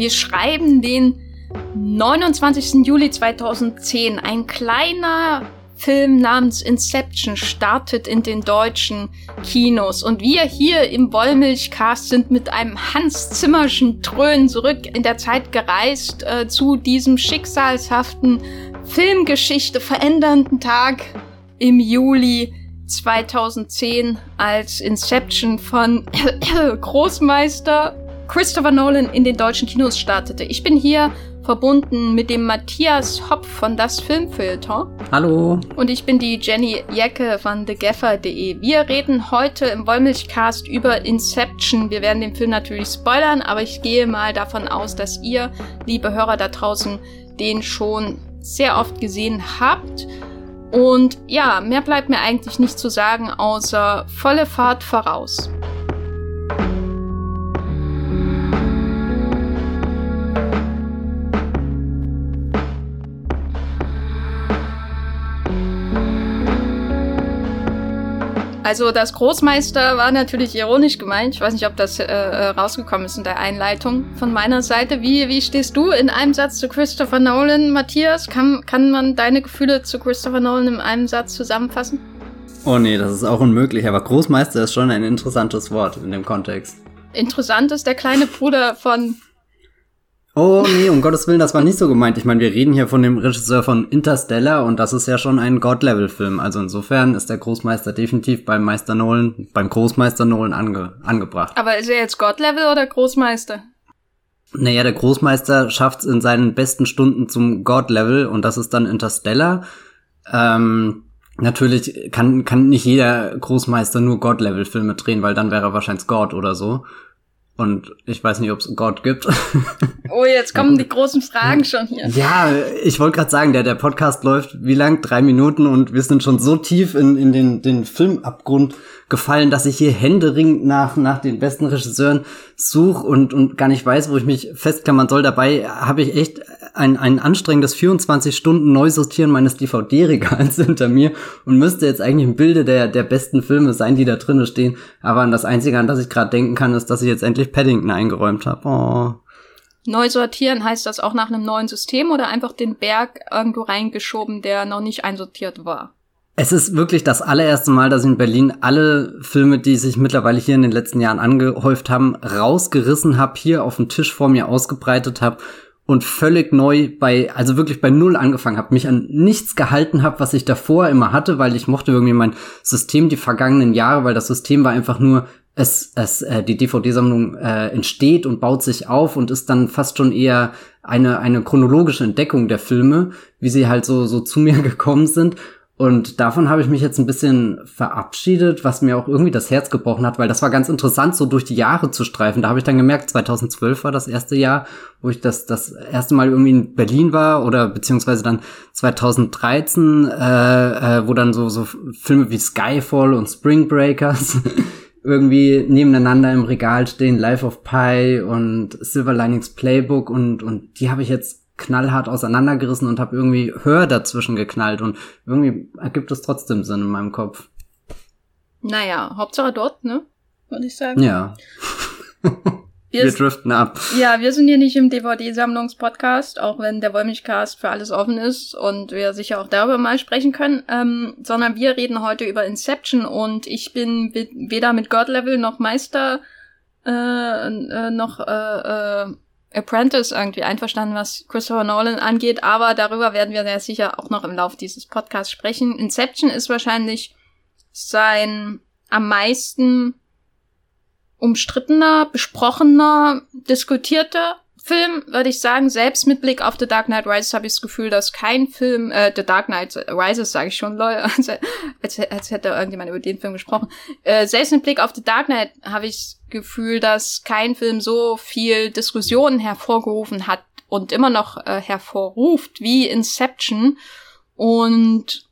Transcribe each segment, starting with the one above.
Wir schreiben den 29. Juli 2010. Ein kleiner Film namens Inception startet in den deutschen Kinos. Und wir hier im Wollmilchcast sind mit einem Hans Zimmerschen Trönen zurück in der Zeit gereist äh, zu diesem schicksalshaften Filmgeschichte verändernden Tag im Juli 2010 als Inception von Großmeister Christopher Nolan in den deutschen Kinos startete. Ich bin hier verbunden mit dem Matthias Hopp von Das Filmfilter. Hallo. Und ich bin die Jenny Jecke von TheGaffer.de. Wir reden heute im Wollmilchcast über Inception. Wir werden den Film natürlich spoilern, aber ich gehe mal davon aus, dass ihr, liebe Hörer da draußen, den schon sehr oft gesehen habt. Und ja, mehr bleibt mir eigentlich nicht zu sagen, außer volle Fahrt voraus. Also das Großmeister war natürlich ironisch gemeint. Ich weiß nicht, ob das äh, äh, rausgekommen ist in der Einleitung von meiner Seite. Wie, wie stehst du in einem Satz zu Christopher Nolan, Matthias? Kann, kann man deine Gefühle zu Christopher Nolan in einem Satz zusammenfassen? Oh nee, das ist auch unmöglich, aber Großmeister ist schon ein interessantes Wort in dem Kontext. Interessant ist der kleine Bruder von Oh nee, um Gottes Willen, das war nicht so gemeint. Ich meine, wir reden hier von dem Regisseur von Interstellar und das ist ja schon ein God-Level-Film. Also insofern ist der Großmeister definitiv beim Meister Nolan, beim Großmeister Nolan ange angebracht. Aber ist er jetzt God-Level oder Großmeister? Naja, der Großmeister schafft es in seinen besten Stunden zum God-Level und das ist dann Interstellar. Ähm, natürlich kann, kann nicht jeder Großmeister nur God-Level-Filme drehen, weil dann wäre er wahrscheinlich God oder so. Und ich weiß nicht, ob es Gott gibt. Oh, jetzt kommen die großen Fragen schon hier. Ja, ich wollte gerade sagen, der, der Podcast läuft wie lang? Drei Minuten und wir sind schon so tief in, in den, den Filmabgrund gefallen, dass ich hier händeringend nach, nach den besten Regisseuren suche und, und gar nicht weiß, wo ich mich festklammern soll. Dabei habe ich echt ein, ein anstrengendes 24 Stunden Neusortieren meines DVD-Regals hinter mir und müsste jetzt eigentlich im Bilde der, der besten Filme sein, die da drinnen stehen. Aber an das Einzige, an das ich gerade denken kann, ist, dass ich jetzt endlich Paddington eingeräumt habe. Oh. Neu sortieren heißt das auch nach einem neuen System oder einfach den Berg irgendwo reingeschoben, der noch nicht einsortiert war? Es ist wirklich das allererste Mal, dass ich in Berlin alle Filme, die sich mittlerweile hier in den letzten Jahren angehäuft haben, rausgerissen habe, hier auf dem Tisch vor mir ausgebreitet habe und völlig neu bei, also wirklich bei Null angefangen habe, mich an nichts gehalten habe, was ich davor immer hatte, weil ich mochte irgendwie mein System die vergangenen Jahre, weil das System war einfach nur, es, es, äh, die DVD-Sammlung äh, entsteht und baut sich auf und ist dann fast schon eher eine, eine chronologische Entdeckung der Filme, wie sie halt so, so zu mir gekommen sind. Und davon habe ich mich jetzt ein bisschen verabschiedet, was mir auch irgendwie das Herz gebrochen hat, weil das war ganz interessant, so durch die Jahre zu streifen. Da habe ich dann gemerkt, 2012 war das erste Jahr, wo ich das das erste Mal irgendwie in Berlin war oder beziehungsweise dann 2013, äh, äh, wo dann so so Filme wie Skyfall und Spring Breakers irgendwie nebeneinander im Regal stehen, Life of Pi und Silver Linings Playbook und und die habe ich jetzt knallhart auseinandergerissen und habe irgendwie Hör dazwischen geknallt und irgendwie ergibt es trotzdem Sinn in meinem Kopf. Naja, Hauptsache dort, ne? Würde ich sagen. Ja. wir, wir driften ab. Ja, wir sind hier nicht im DVD-Sammlungspodcast, auch wenn der Wollmilchcast für alles offen ist und wir sicher auch darüber mal sprechen können, ähm, sondern wir reden heute über Inception und ich bin weder mit God Level noch Meister äh, äh, noch äh, äh, Apprentice irgendwie einverstanden, was Christopher Nolan angeht, aber darüber werden wir sehr sicher auch noch im Laufe dieses Podcasts sprechen. Inception ist wahrscheinlich sein am meisten umstrittener, besprochener, diskutierter Film, würde ich sagen, selbst mit Blick auf The Dark Knight Rises habe ich das Gefühl, dass kein Film, äh, The Dark Knight Rises sage ich schon, lol, als, als, als hätte irgendjemand über den Film gesprochen. Äh, selbst mit Blick auf The Dark Knight habe ich das Gefühl, dass kein Film so viel Diskussionen hervorgerufen hat und immer noch äh, hervorruft wie Inception. Und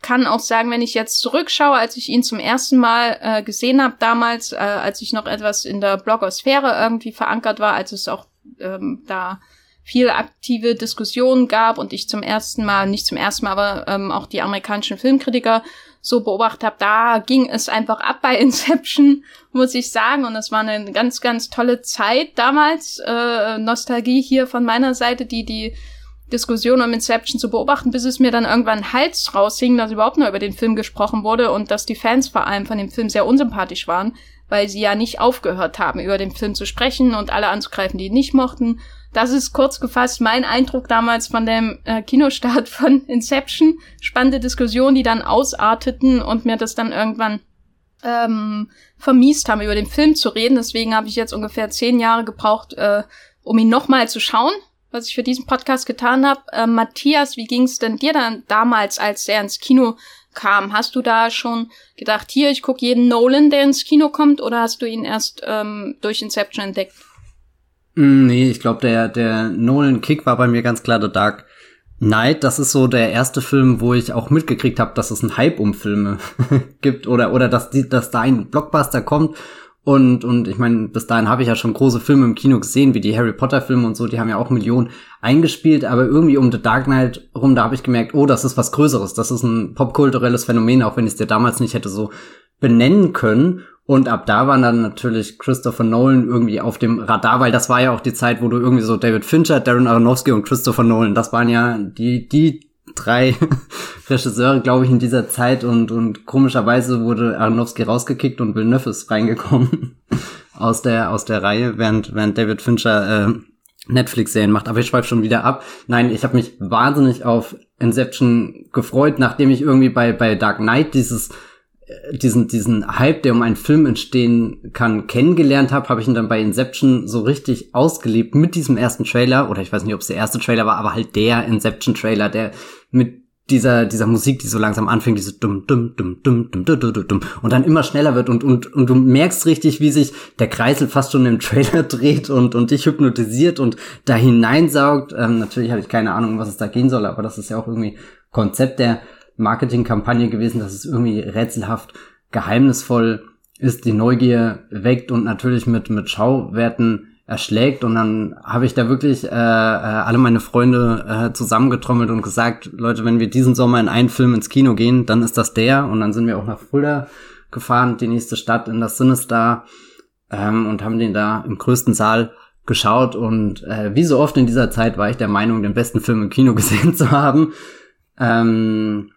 kann auch sagen, wenn ich jetzt zurückschaue, als ich ihn zum ersten Mal äh, gesehen habe, damals, äh, als ich noch etwas in der Blogosphäre irgendwie verankert war, als es auch ähm, da viel aktive Diskussionen gab und ich zum ersten Mal, nicht zum ersten Mal, aber ähm, auch die amerikanischen Filmkritiker so beobachtet habe, da ging es einfach ab bei Inception, muss ich sagen. Und es war eine ganz, ganz tolle Zeit damals. Äh, Nostalgie hier von meiner Seite, die die Diskussion um Inception zu beobachten, bis es mir dann irgendwann Hals raushing, dass überhaupt nur über den Film gesprochen wurde und dass die Fans vor allem von dem Film sehr unsympathisch waren, weil sie ja nicht aufgehört haben, über den Film zu sprechen und alle anzugreifen, die ihn nicht mochten. Das ist kurz gefasst mein Eindruck damals von dem äh, Kinostart von Inception. Spannende Diskussionen, die dann ausarteten und mir das dann irgendwann ähm, vermiest haben, über den Film zu reden. Deswegen habe ich jetzt ungefähr zehn Jahre gebraucht, äh, um ihn nochmal zu schauen was ich für diesen Podcast getan habe. Äh, Matthias, wie ging es denn dir dann damals, als er ins Kino kam? Hast du da schon gedacht, hier, ich gucke jeden Nolan, der ins Kino kommt, oder hast du ihn erst ähm, durch Inception entdeckt? Mm, nee, ich glaube, der, der Nolan-Kick war bei mir ganz klar The Dark Knight. Das ist so der erste Film, wo ich auch mitgekriegt habe, dass es einen Hype um Filme gibt oder, oder dass, die, dass da ein Blockbuster kommt und, und ich meine, bis dahin habe ich ja schon große Filme im Kino gesehen, wie die Harry Potter-Filme und so, die haben ja auch Millionen eingespielt, aber irgendwie um The Dark Knight rum, da habe ich gemerkt, oh, das ist was Größeres, das ist ein popkulturelles Phänomen, auch wenn ich es dir damals nicht hätte so benennen können. Und ab da war dann natürlich Christopher Nolan irgendwie auf dem Radar, weil das war ja auch die Zeit, wo du irgendwie so David Fincher, Darren Aronofsky und Christopher Nolan, das waren ja die, die drei Regisseure, glaube ich, in dieser Zeit und, und komischerweise wurde Aronofsky rausgekickt und Villeneuve ist reingekommen aus der, aus der Reihe, während, während David Fincher äh, Netflix-Serien macht. Aber ich schweife schon wieder ab. Nein, ich habe mich wahnsinnig auf Inception gefreut, nachdem ich irgendwie bei, bei Dark Knight dieses diesen, diesen Hype, der um einen Film entstehen kann, kennengelernt habe, habe ich ihn dann bei Inception so richtig ausgelebt mit diesem ersten Trailer, oder ich weiß nicht, ob es der erste Trailer war, aber halt der Inception-Trailer, der mit dieser, dieser Musik, die so langsam anfängt, diese dumm, dumm, dumm, dumm, dumm, dumm, dumm, dumm, und dann immer schneller wird und, und, und du merkst richtig, wie sich der Kreisel fast schon im Trailer dreht und, und dich hypnotisiert und da hineinsaugt. Ähm, natürlich habe ich keine Ahnung, was es da gehen soll, aber das ist ja auch irgendwie Konzept der Marketingkampagne gewesen, dass es irgendwie rätselhaft, geheimnisvoll ist, die Neugier weckt und natürlich mit, mit Schauwerten erschlägt. Und dann habe ich da wirklich äh, äh, alle meine Freunde äh, zusammengetrommelt und gesagt, Leute, wenn wir diesen Sommer in einen Film ins Kino gehen, dann ist das der. Und dann sind wir auch nach Fulda gefahren, die nächste Stadt in das Sinister, ähm, und haben den da im größten Saal geschaut. Und äh, wie so oft in dieser Zeit war ich der Meinung, den besten Film im Kino gesehen zu haben. Ähm,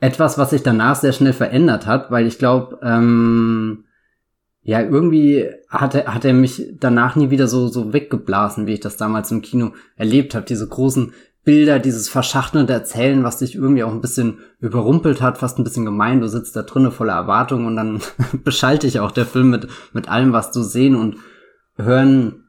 etwas, was sich danach sehr schnell verändert hat, weil ich glaube, ähm, ja, irgendwie hat er, hat er mich danach nie wieder so, so weggeblasen, wie ich das damals im Kino erlebt habe. Diese großen Bilder, dieses verschachtelnde Erzählen, was dich irgendwie auch ein bisschen überrumpelt hat, fast ein bisschen gemein. Du sitzt da drinnen voller Erwartung und dann beschalte ich auch der Film mit, mit allem, was du sehen und hören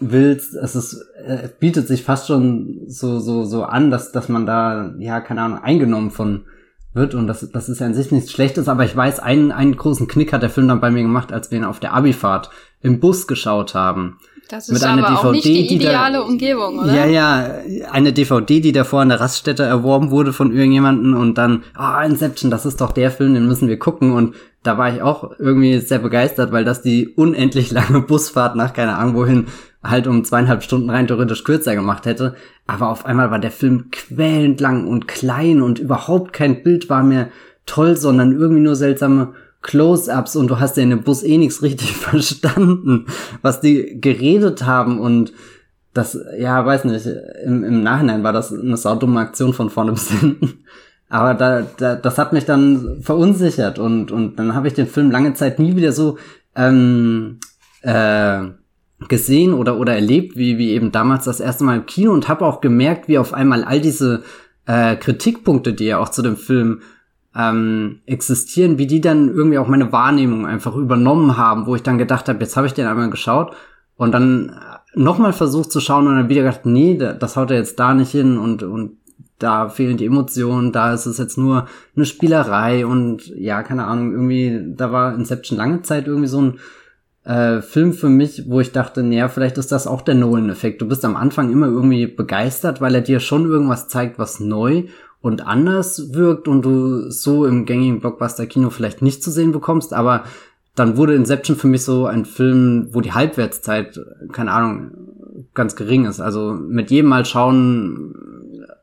willst. Es ist, es bietet sich fast schon so, so, so an, dass, dass man da, ja, keine Ahnung, eingenommen von, wird und das, das ist ja an sich nichts Schlechtes, aber ich weiß, einen, einen großen Knick hat der Film dann bei mir gemacht, als wir ihn auf der Abifahrt im Bus geschaut haben. Das ist mit einer aber DVD, auch nicht die ideale da, Umgebung, oder? Ja, ja, eine DVD, die davor an der Raststätte erworben wurde von irgendjemanden und dann, ah, oh, Inception, das ist doch der Film, den müssen wir gucken und da war ich auch irgendwie sehr begeistert, weil das die unendlich lange Busfahrt nach keine Ahnung wohin halt um zweieinhalb Stunden rein theoretisch kürzer gemacht hätte. Aber auf einmal war der Film quälend lang und klein und überhaupt kein Bild war mehr toll, sondern irgendwie nur seltsame Close-ups und du hast ja in dem Bus eh nichts richtig verstanden, was die geredet haben und das, ja, weiß nicht, im, im Nachhinein war das eine saudumme Aktion von vorne bis hinten. Aber da, da, das hat mich dann verunsichert und, und dann habe ich den Film lange Zeit nie wieder so ähm, äh, gesehen oder oder erlebt, wie wie eben damals das erste Mal im Kino und habe auch gemerkt, wie auf einmal all diese äh, Kritikpunkte, die ja auch zu dem Film ähm, existieren, wie die dann irgendwie auch meine Wahrnehmung einfach übernommen haben, wo ich dann gedacht habe, jetzt habe ich den einmal geschaut und dann nochmal versucht zu schauen und dann wieder gedacht, nee, das haut er jetzt da nicht hin und und da fehlen die Emotionen, da ist es jetzt nur eine Spielerei und ja, keine Ahnung, irgendwie, da war Inception lange Zeit irgendwie so ein äh, Film für mich, wo ich dachte, naja, vielleicht ist das auch der Nolan-Effekt. Du bist am Anfang immer irgendwie begeistert, weil er dir schon irgendwas zeigt, was neu und anders wirkt und du so im gängigen Blockbuster-Kino vielleicht nicht zu sehen bekommst, aber dann wurde Inception für mich so ein Film, wo die Halbwertszeit, keine Ahnung, ganz gering ist. Also mit jedem Mal schauen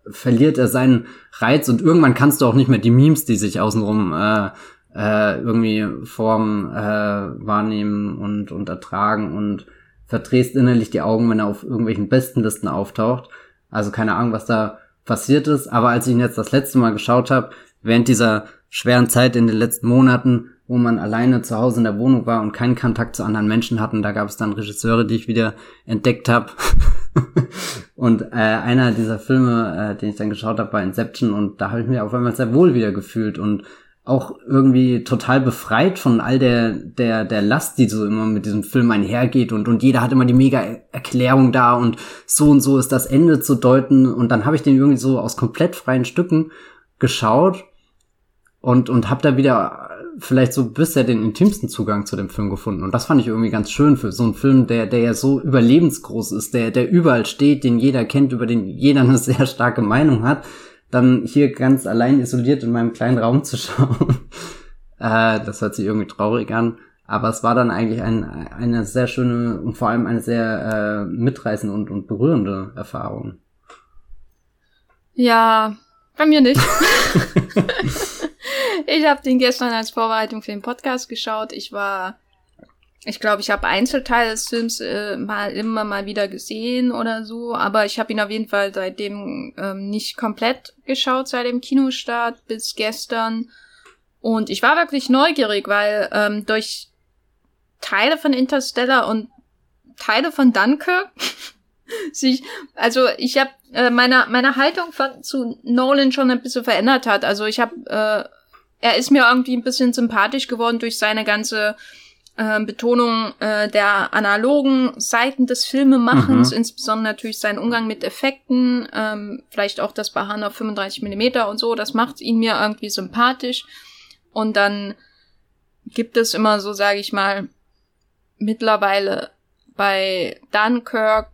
verliert er seinen Reiz und irgendwann kannst du auch nicht mehr die Memes, die sich außenrum äh, äh, irgendwie Form äh, wahrnehmen und, und ertragen und verdrehst innerlich die Augen, wenn er auf irgendwelchen Bestenlisten auftaucht. Also keine Ahnung, was da passiert ist. Aber als ich ihn jetzt das letzte Mal geschaut habe, während dieser schweren Zeit in den letzten Monaten, wo man alleine zu Hause in der Wohnung war und keinen Kontakt zu anderen Menschen hatten, da gab es dann Regisseure, die ich wieder entdeckt habe. und äh, einer dieser Filme, äh, den ich dann geschaut habe, war Inception und da habe ich mich auf einmal sehr wohl wieder gefühlt und auch irgendwie total befreit von all der, der, der Last, die so immer mit diesem Film einhergeht und, und jeder hat immer die mega Erklärung da und so und so ist das Ende zu deuten und dann habe ich den irgendwie so aus komplett freien Stücken geschaut und, und habe da wieder vielleicht so bisher den intimsten Zugang zu dem Film gefunden. Und das fand ich irgendwie ganz schön für so einen Film, der, der ja so überlebensgroß ist, der, der überall steht, den jeder kennt, über den jeder eine sehr starke Meinung hat dann hier ganz allein isoliert in meinem kleinen Raum zu schauen. äh, das hört sich irgendwie traurig an. Aber es war dann eigentlich ein, eine sehr schöne und vor allem eine sehr äh, mitreißende und, und berührende Erfahrung. Ja, bei mir nicht. ich habe den gestern als Vorbereitung für den Podcast geschaut. Ich war ich glaube, ich habe Einzelteile des Films äh, mal immer mal wieder gesehen oder so, aber ich habe ihn auf jeden Fall seitdem ähm, nicht komplett geschaut, seit dem Kinostart bis gestern. Und ich war wirklich neugierig, weil ähm, durch Teile von Interstellar und Teile von Dunkirk sich, also ich habe äh, meine meine Haltung von, zu Nolan schon ein bisschen verändert hat. Also ich habe, äh, er ist mir irgendwie ein bisschen sympathisch geworden durch seine ganze äh, Betonung äh, der analogen Seiten des Filmemachens, mhm. insbesondere natürlich sein Umgang mit Effekten, ähm, vielleicht auch das Beharren auf 35 Millimeter und so, das macht ihn mir irgendwie sympathisch. Und dann gibt es immer so, sage ich mal, mittlerweile bei Dunkirk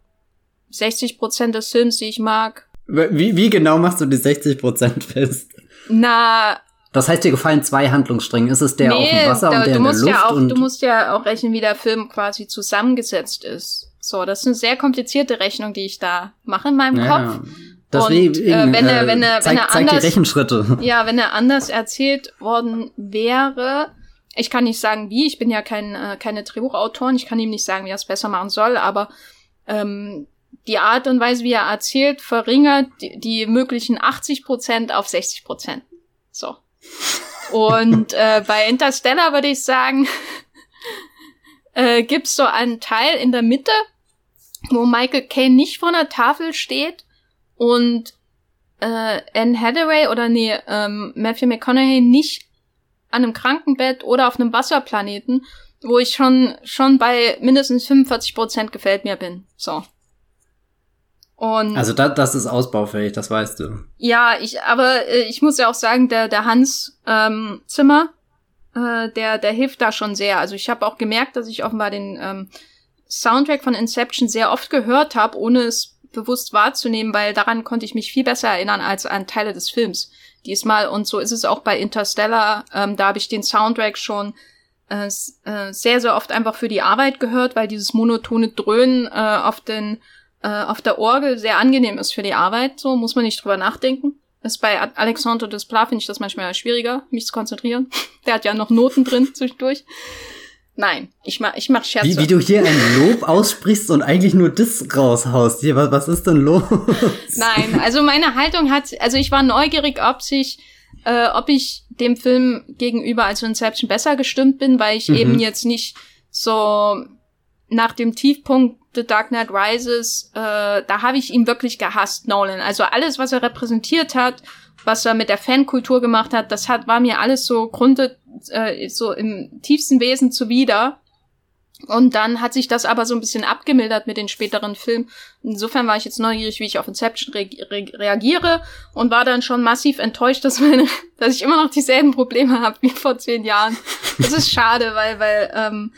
60 Prozent des Films, die ich mag. Wie, wie genau machst du die 60 Prozent fest? Na, das heißt, dir gefallen zwei Handlungsstränge. Ist es der nee, auf dem Wasser da, und der in der Luft? Ja auch, du musst ja auch rechnen, wie der Film quasi zusammengesetzt ist. So, das ist eine sehr komplizierte Rechnung, die ich da mache in meinem ja, Kopf. Deswegen, und äh, wenn er, wenn er, zeig, wenn er anders, zeig die Rechenschritte. Ja, wenn er anders erzählt worden wäre, ich kann nicht sagen wie, ich bin ja kein, äh, keine Drehbuchautorin, ich kann ihm nicht sagen, wie er es besser machen soll, aber ähm, die Art und Weise, wie er erzählt, verringert die, die möglichen 80 Prozent auf 60 Prozent. So. Und äh, bei Interstellar würde ich sagen, äh, gibt's so einen Teil in der Mitte, wo Michael Caine nicht vor einer Tafel steht und äh, Anne Hathaway oder nee, ähm, Matthew McConaughey nicht an einem Krankenbett oder auf einem Wasserplaneten, wo ich schon schon bei mindestens 45 Prozent gefällt mir bin. So. Und also da, das ist ausbaufähig, das weißt du. Ja, ich, aber äh, ich muss ja auch sagen, der, der Hans ähm, Zimmer, äh, der, der hilft da schon sehr. Also ich habe auch gemerkt, dass ich offenbar den ähm, Soundtrack von Inception sehr oft gehört habe, ohne es bewusst wahrzunehmen, weil daran konnte ich mich viel besser erinnern als an Teile des Films diesmal. Und so ist es auch bei Interstellar. Ähm, da habe ich den Soundtrack schon äh, äh, sehr, sehr oft einfach für die Arbeit gehört, weil dieses monotone Dröhnen äh, auf den äh, auf der Orgel sehr angenehm ist für die Arbeit, so muss man nicht drüber nachdenken. Ist bei Alexandre Desplat finde ich das manchmal schwieriger, mich zu konzentrieren. Der hat ja noch Noten drin zwischendurch. Nein, ich mach, ich mach Scherze. Wie, wie du hier ein Lob aussprichst und eigentlich nur das raushaust. Hier, was, was ist denn los? Nein, also meine Haltung hat, also ich war neugierig, ob sich, äh, ob ich dem Film gegenüber als Inception besser gestimmt bin, weil ich mhm. eben jetzt nicht so nach dem Tiefpunkt The Dark Knight Rises, äh, da habe ich ihn wirklich gehasst, Nolan. Also alles, was er repräsentiert hat, was er mit der Fankultur gemacht hat, das hat war mir alles so grunde äh, so im tiefsten Wesen zuwider. Und dann hat sich das aber so ein bisschen abgemildert mit den späteren Filmen. Insofern war ich jetzt neugierig, wie ich auf Inception re re reagiere und war dann schon massiv enttäuscht, dass, meine, dass ich immer noch dieselben Probleme habe wie vor zehn Jahren. Das ist schade, weil, weil ähm,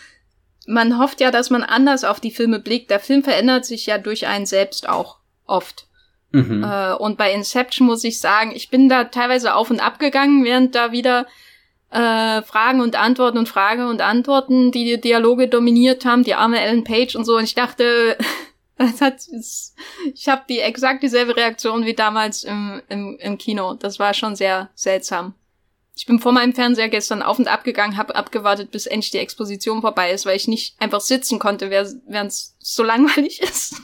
man hofft ja, dass man anders auf die Filme blickt. Der Film verändert sich ja durch einen selbst auch oft. Mhm. Äh, und bei Inception muss ich sagen, ich bin da teilweise auf und ab gegangen, während da wieder äh, Fragen und Antworten und Fragen und Antworten, die die Dialoge dominiert haben, die arme Ellen Page und so. Und ich dachte, Das hat, ich habe die exakt dieselbe Reaktion wie damals im, im, im Kino. Das war schon sehr seltsam. Ich bin vor meinem Fernseher gestern auf und ab gegangen, habe abgewartet, bis endlich die Exposition vorbei ist, weil ich nicht einfach sitzen konnte, während es so langweilig ist.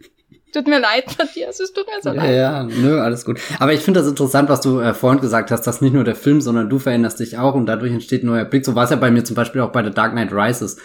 Tut mir leid, Matthias, es tut mir so ja, leid. Ja, nö, alles gut. Aber ich finde das interessant, was du äh, vorhin gesagt hast, dass nicht nur der Film, sondern du veränderst dich auch und dadurch entsteht ein neuer Blick. So war es ja bei mir zum Beispiel auch bei The Dark Knight Rises.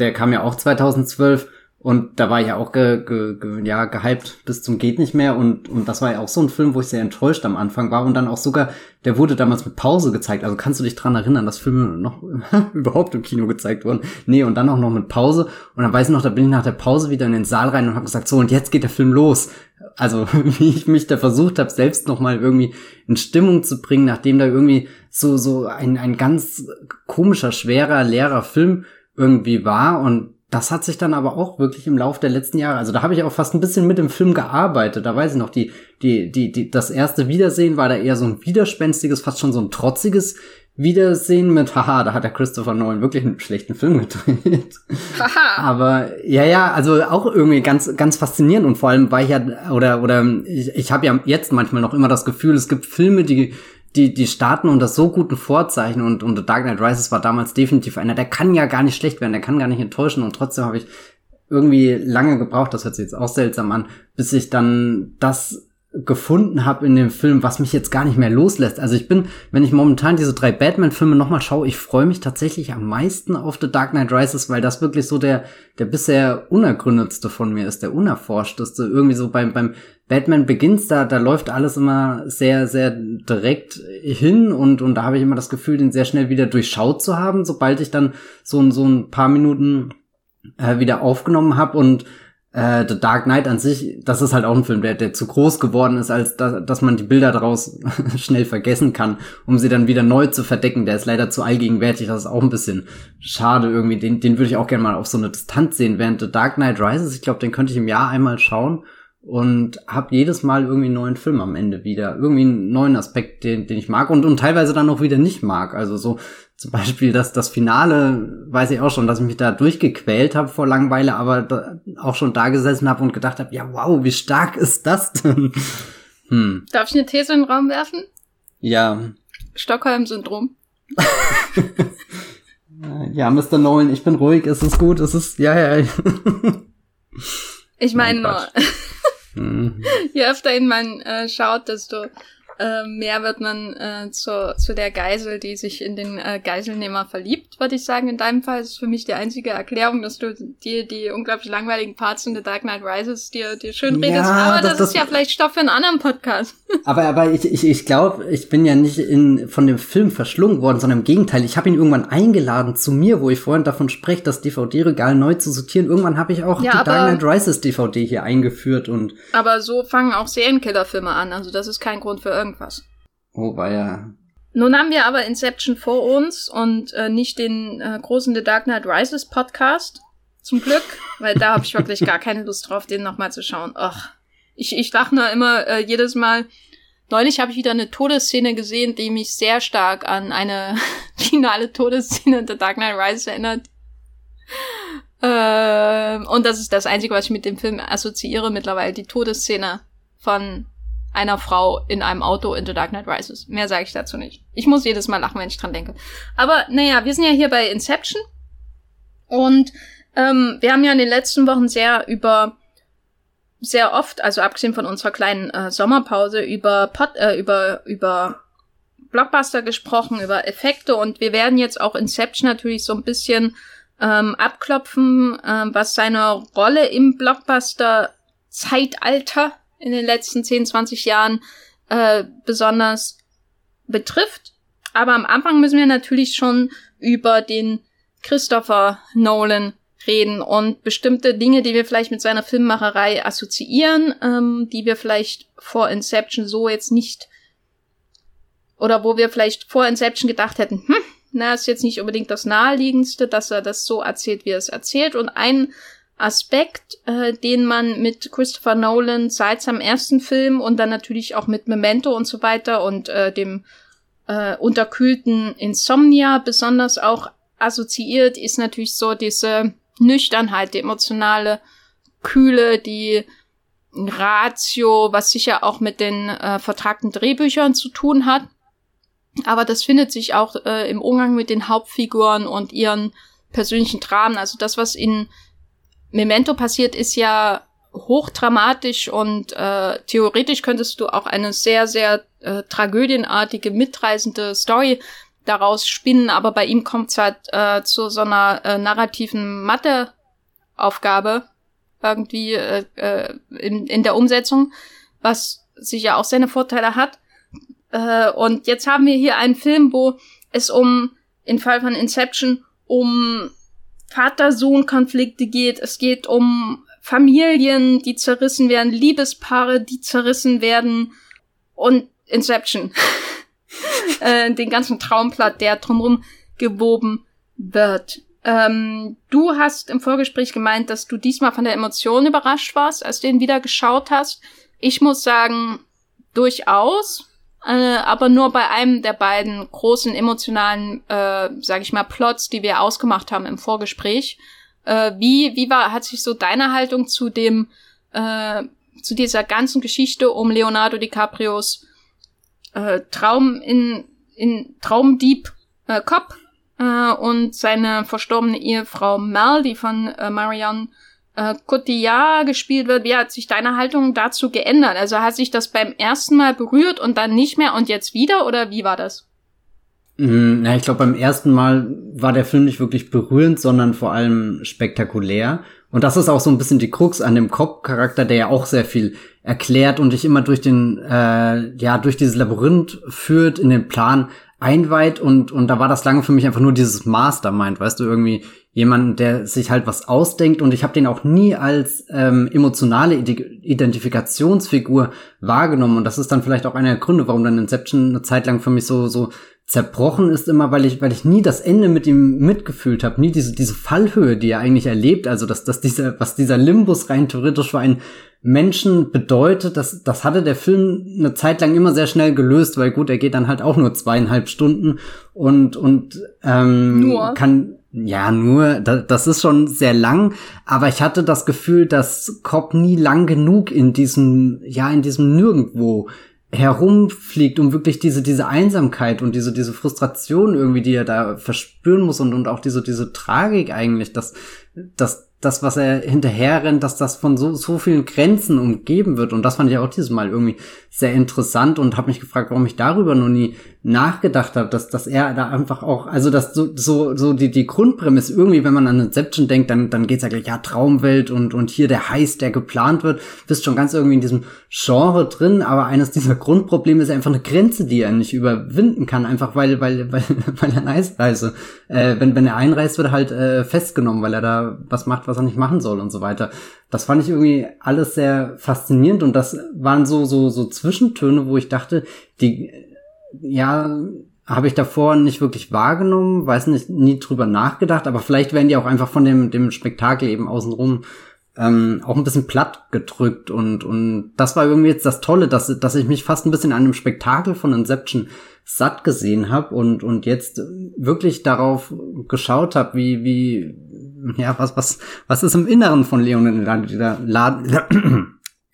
Der kam ja auch 2012 und da war ich ja auch ge, ge, ge, ja, gehypt bis zum geht nicht mehr und, und das war ja auch so ein Film, wo ich sehr enttäuscht am Anfang war und dann auch sogar, der wurde damals mit Pause gezeigt. Also kannst du dich dran erinnern, dass Filme noch überhaupt im Kino gezeigt wurden? Nee, und dann auch noch mit Pause. Und dann weiß ich noch, da bin ich nach der Pause wieder in den Saal rein und habe gesagt, so und jetzt geht der Film los. Also wie ich mich da versucht habe, selbst noch mal irgendwie in Stimmung zu bringen, nachdem da irgendwie so, so ein, ein ganz komischer, schwerer, leerer Film irgendwie war und das hat sich dann aber auch wirklich im Laufe der letzten Jahre, also da habe ich auch fast ein bisschen mit dem Film gearbeitet. Da weiß ich noch, die, die, die, die, das erste Wiedersehen war da eher so ein widerspenstiges, fast schon so ein trotziges Wiedersehen mit, haha, da hat der Christopher Nolan wirklich einen schlechten Film gedreht. Haha. Aber ja, ja, also auch irgendwie ganz, ganz faszinierend und vor allem war ich ja, oder, oder ich, ich habe ja jetzt manchmal noch immer das Gefühl, es gibt Filme, die die, die starten unter so guten Vorzeichen und, The Dark Knight Rises war damals definitiv einer, der kann ja gar nicht schlecht werden, der kann gar nicht enttäuschen und trotzdem habe ich irgendwie lange gebraucht, das hört sich jetzt auch seltsam an, bis ich dann das gefunden habe in dem Film, was mich jetzt gar nicht mehr loslässt. Also ich bin, wenn ich momentan diese drei Batman-Filme nochmal schaue, ich freue mich tatsächlich am meisten auf The Dark Knight Rises, weil das wirklich so der, der bisher unergründetste von mir ist, der unerforschteste. Irgendwie so beim, beim Batman Begins, da, da läuft alles immer sehr, sehr direkt hin und, und da habe ich immer das Gefühl, den sehr schnell wieder durchschaut zu haben, sobald ich dann so, so ein paar Minuten äh, wieder aufgenommen habe und äh, The Dark Knight an sich, das ist halt auch ein Film, der, der zu groß geworden ist, als da, dass man die Bilder daraus schnell vergessen kann, um sie dann wieder neu zu verdecken. Der ist leider zu allgegenwärtig, das ist auch ein bisschen schade irgendwie. Den, den würde ich auch gerne mal auf so eine Distanz sehen, während The Dark Knight Rises, ich glaube, den könnte ich im Jahr einmal schauen und habe jedes Mal irgendwie einen neuen Film am Ende wieder. Irgendwie einen neuen Aspekt, den, den ich mag und, und teilweise dann auch wieder nicht mag. Also so zum Beispiel das, das Finale, weiß ich auch schon, dass ich mich da durchgequält habe vor Langeweile, aber da, auch schon da gesessen habe und gedacht habe, ja wow, wie stark ist das denn? Hm. Darf ich eine These in den Raum werfen? Ja. Stockholm-Syndrom. ja, Mr. Nolan, ich bin ruhig, es ist gut, es ist, ja, ja. ich meine nur, mhm. je öfter ihn man äh, schaut, desto äh, mehr wird man äh, zu, zu der Geisel, die sich in den äh, Geiselnehmer verliebt, würde ich sagen. In deinem Fall ist für mich die einzige Erklärung, dass du dir die unglaublich langweiligen Parts in The Dark Knight Rises dir, dir schön redest. Ja, aber das, das, ist ja vielleicht Stoff für einen anderen Podcast. Aber, aber ich, ich, ich glaube, ich bin ja nicht in, von dem Film verschlungen worden, sondern im Gegenteil. Ich habe ihn irgendwann eingeladen zu mir, wo ich vorhin davon spreche, das DVD-Regal neu zu sortieren. Irgendwann habe ich auch ja, die Dark Knight Rises DVD hier eingeführt und. Aber so fangen auch Serienkillerfilme an. Also das ist kein Grund für irgendwas. Oh, war ja. Nun haben wir aber Inception vor uns und äh, nicht den äh, großen The Dark Knight Rises Podcast. Zum Glück, weil da habe ich wirklich gar keine Lust drauf, den nochmal zu schauen. Ach, ich, ich lache nur immer äh, jedes Mal. Neulich habe ich wieder eine Todesszene gesehen, die mich sehr stark an eine finale Todesszene in The Dark Knight Rises erinnert. Äh, und das ist das Einzige, was ich mit dem Film assoziiere mittlerweile, die Todesszene von einer Frau in einem Auto in The Dark Knight Rises. Mehr sage ich dazu nicht. Ich muss jedes Mal lachen, wenn ich dran denke. Aber naja, wir sind ja hier bei Inception. Und ähm, wir haben ja in den letzten Wochen sehr über sehr oft, also abgesehen von unserer kleinen äh, Sommerpause, über Pod, äh, über über Blockbuster gesprochen, über Effekte und wir werden jetzt auch Inception natürlich so ein bisschen ähm, abklopfen, ähm, was seine Rolle im Blockbuster Zeitalter in den letzten 10, 20 Jahren äh, besonders betrifft. Aber am Anfang müssen wir natürlich schon über den Christopher Nolan reden und bestimmte Dinge, die wir vielleicht mit seiner Filmmacherei assoziieren, ähm, die wir vielleicht vor Inception so jetzt nicht oder wo wir vielleicht vor Inception gedacht hätten, hm, na, ist jetzt nicht unbedingt das naheliegendste, dass er das so erzählt, wie er es erzählt. Und ein Aspekt, äh, den man mit Christopher Nolan seit seinem ersten Film und dann natürlich auch mit Memento und so weiter und äh, dem äh, unterkühlten Insomnia besonders auch assoziiert, ist natürlich so diese Nüchternheit, die emotionale Kühle, die Ratio, was sicher auch mit den äh, vertragten Drehbüchern zu tun hat. Aber das findet sich auch äh, im Umgang mit den Hauptfiguren und ihren persönlichen Dramen. Also das, was in Memento passiert, ist ja hochdramatisch und äh, theoretisch könntest du auch eine sehr, sehr äh, tragödienartige, mitreißende Story daraus spinnen, aber bei ihm kommt es halt äh, zu so einer äh, narrativen Matheaufgabe irgendwie äh, äh, in, in der Umsetzung, was sicher auch seine Vorteile hat. Äh, und jetzt haben wir hier einen Film, wo es um, im Fall von Inception, um Vater-Sohn-Konflikte geht. Es geht um Familien, die zerrissen werden, Liebespaare, die zerrissen werden und Inception. äh, den ganzen Traumplatt, der drumherum gewoben wird. Ähm, du hast im Vorgespräch gemeint, dass du diesmal von der Emotion überrascht warst, als du ihn wieder geschaut hast. Ich muss sagen, durchaus, äh, aber nur bei einem der beiden großen emotionalen, äh, sag ich mal, Plots, die wir ausgemacht haben im Vorgespräch. Äh, wie, wie war, hat sich so deine Haltung zu dem, äh, zu dieser ganzen Geschichte um Leonardo DiCaprios äh, Traum in, in Traumdieb äh, Cop äh, und seine verstorbene Ehefrau Mel, die von äh, Marianne äh, Cotillard gespielt wird. Wie hat sich deine Haltung dazu geändert? Also hat sich das beim ersten Mal berührt und dann nicht mehr und jetzt wieder oder wie war das? Mm, na, ich glaube, beim ersten Mal war der Film nicht wirklich berührend, sondern vor allem spektakulär. Und das ist auch so ein bisschen die Krux an dem Cop-Charakter, der ja auch sehr viel erklärt und dich immer durch den, äh, ja, durch dieses Labyrinth führt, in den Plan einweiht und, und da war das lange für mich einfach nur dieses Mastermind, weißt du, irgendwie jemanden, der sich halt was ausdenkt. Und ich habe den auch nie als ähm, emotionale Identifikationsfigur wahrgenommen. Und das ist dann vielleicht auch einer der Gründe, warum dann Inception eine Zeit lang für mich so so zerbrochen ist immer, weil ich, weil ich nie das Ende mit ihm mitgefühlt habe, nie diese, diese Fallhöhe, die er eigentlich erlebt, also dass, dass dieser, was dieser Limbus rein theoretisch für einen Menschen bedeutet, das, das hatte der Film eine Zeit lang immer sehr schnell gelöst, weil gut, er geht dann halt auch nur zweieinhalb Stunden und, und ähm, nur. kann, ja, nur, das, ist schon sehr lang, aber ich hatte das Gefühl, dass Cobb nie lang genug in diesem, ja, in diesem Nirgendwo herumfliegt, um wirklich diese, diese Einsamkeit und diese, diese Frustration irgendwie, die er da verspüren muss und, und auch diese, diese Tragik eigentlich, dass, dass das, was er hinterher rennt, dass das von so, so vielen Grenzen umgeben wird. Und das fand ich auch dieses Mal irgendwie sehr interessant und habe mich gefragt, warum ich darüber noch nie nachgedacht habe, dass, dass er da einfach auch, also dass so, so, so die, die Grundprämisse irgendwie, wenn man an Inception denkt, dann, dann geht's ja gleich, ja, Traumwelt und, und hier der Heiß, der geplant wird, bist schon ganz irgendwie in diesem Genre drin, aber eines dieser Grundprobleme ist einfach eine Grenze, die er nicht überwinden kann, einfach weil, weil, weil, weil er einreist, also, äh, wenn, wenn er einreist, wird er halt äh, festgenommen, weil er da was macht, was er nicht machen soll und so weiter. Das fand ich irgendwie alles sehr faszinierend und das waren so, so, so Zwischentöne, wo ich dachte, die, ja, habe ich davor nicht wirklich wahrgenommen, weiß nicht, nie drüber nachgedacht, aber vielleicht werden die auch einfach von dem, dem Spektakel eben außenrum ähm, auch ein bisschen platt gedrückt und, und das war irgendwie jetzt das Tolle, dass, dass ich mich fast ein bisschen an dem Spektakel von Inception satt gesehen habe und, und jetzt wirklich darauf geschaut habe, wie, wie, ja, was, was, was ist im Inneren von Leonardo,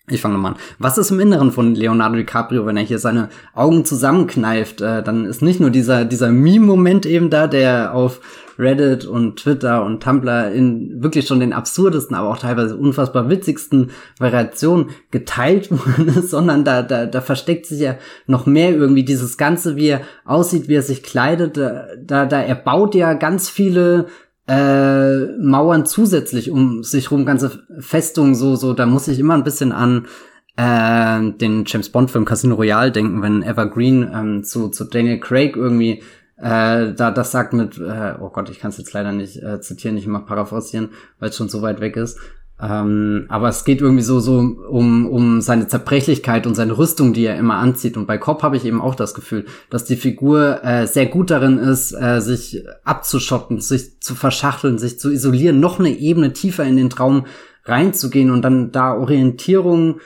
ich fange nochmal an. Was ist im Inneren von Leonardo DiCaprio, wenn er hier seine Augen zusammenkneift? Äh, dann ist nicht nur dieser, dieser Meme-Moment eben da, der auf Reddit und Twitter und Tumblr in wirklich schon den absurdesten, aber auch teilweise unfassbar witzigsten Variationen geteilt ist, sondern da, da, da versteckt sich ja noch mehr irgendwie dieses Ganze, wie er aussieht, wie er sich kleidet. Da, da er baut ja ganz viele äh, Mauern zusätzlich um sich rum, ganze Festungen, so, so, da muss ich immer ein bisschen an äh, den James Bond Film Casino Royale denken, wenn Evergreen ähm, zu, zu Daniel Craig irgendwie äh, da das sagt mit, äh, oh Gott, ich kann es jetzt leider nicht äh, zitieren, nicht mal paraphrasieren, weil es schon so weit weg ist. Ähm, aber es geht irgendwie so, so um, um seine Zerbrechlichkeit und seine Rüstung, die er immer anzieht. Und bei Cobb habe ich eben auch das Gefühl, dass die Figur äh, sehr gut darin ist, äh, sich abzuschotten, sich zu verschachteln, sich zu isolieren, noch eine Ebene tiefer in den Traum reinzugehen und dann da Orientierung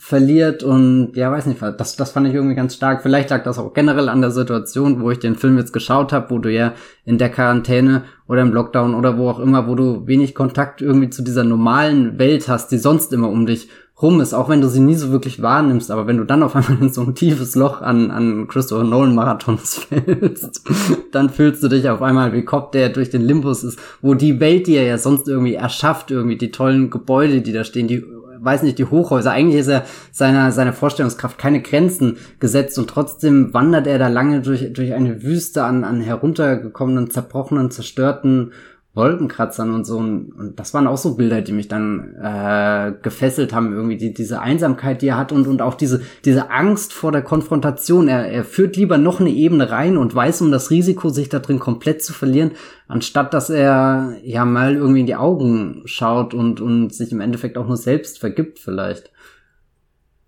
verliert und ja, weiß nicht, das, das fand ich irgendwie ganz stark. Vielleicht lag das auch generell an der Situation, wo ich den Film jetzt geschaut habe, wo du ja in der Quarantäne oder im Lockdown oder wo auch immer, wo du wenig Kontakt irgendwie zu dieser normalen Welt hast, die sonst immer um dich rum ist, auch wenn du sie nie so wirklich wahrnimmst, aber wenn du dann auf einmal in so ein tiefes Loch an, an Christopher Nolan Marathons fällst, dann fühlst du dich auf einmal wie Cop, der durch den Limbus ist, wo die Welt, die er ja sonst irgendwie erschafft, irgendwie die tollen Gebäude, die da stehen, die weiß nicht, die Hochhäuser. Eigentlich ist er seiner, seiner Vorstellungskraft keine Grenzen gesetzt und trotzdem wandert er da lange durch, durch eine Wüste an, an heruntergekommenen, zerbrochenen, zerstörten Wolkenkratzern und so. Und das waren auch so Bilder, die mich dann äh, gefesselt haben, irgendwie die, diese Einsamkeit, die er hat und, und auch diese, diese Angst vor der Konfrontation. Er, er führt lieber noch eine Ebene rein und weiß um das Risiko, sich da drin komplett zu verlieren, anstatt dass er ja mal irgendwie in die Augen schaut und, und sich im Endeffekt auch nur selbst vergibt vielleicht.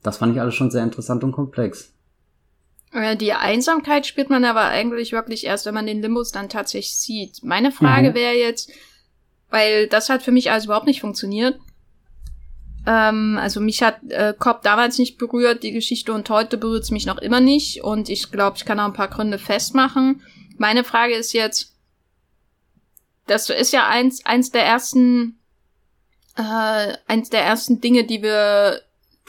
Das fand ich alles schon sehr interessant und komplex. Äh, die Einsamkeit spürt man aber eigentlich wirklich erst, wenn man den Limbus dann tatsächlich sieht. Meine Frage mhm. wäre jetzt, weil das hat für mich alles überhaupt nicht funktioniert. Ähm, also mich hat äh, Cobb damals nicht berührt, die Geschichte und heute berührt es mich noch immer nicht. Und ich glaube, ich kann auch ein paar Gründe festmachen. Meine Frage ist jetzt, das ist ja eins, eins der ersten, äh, eins der ersten Dinge, die wir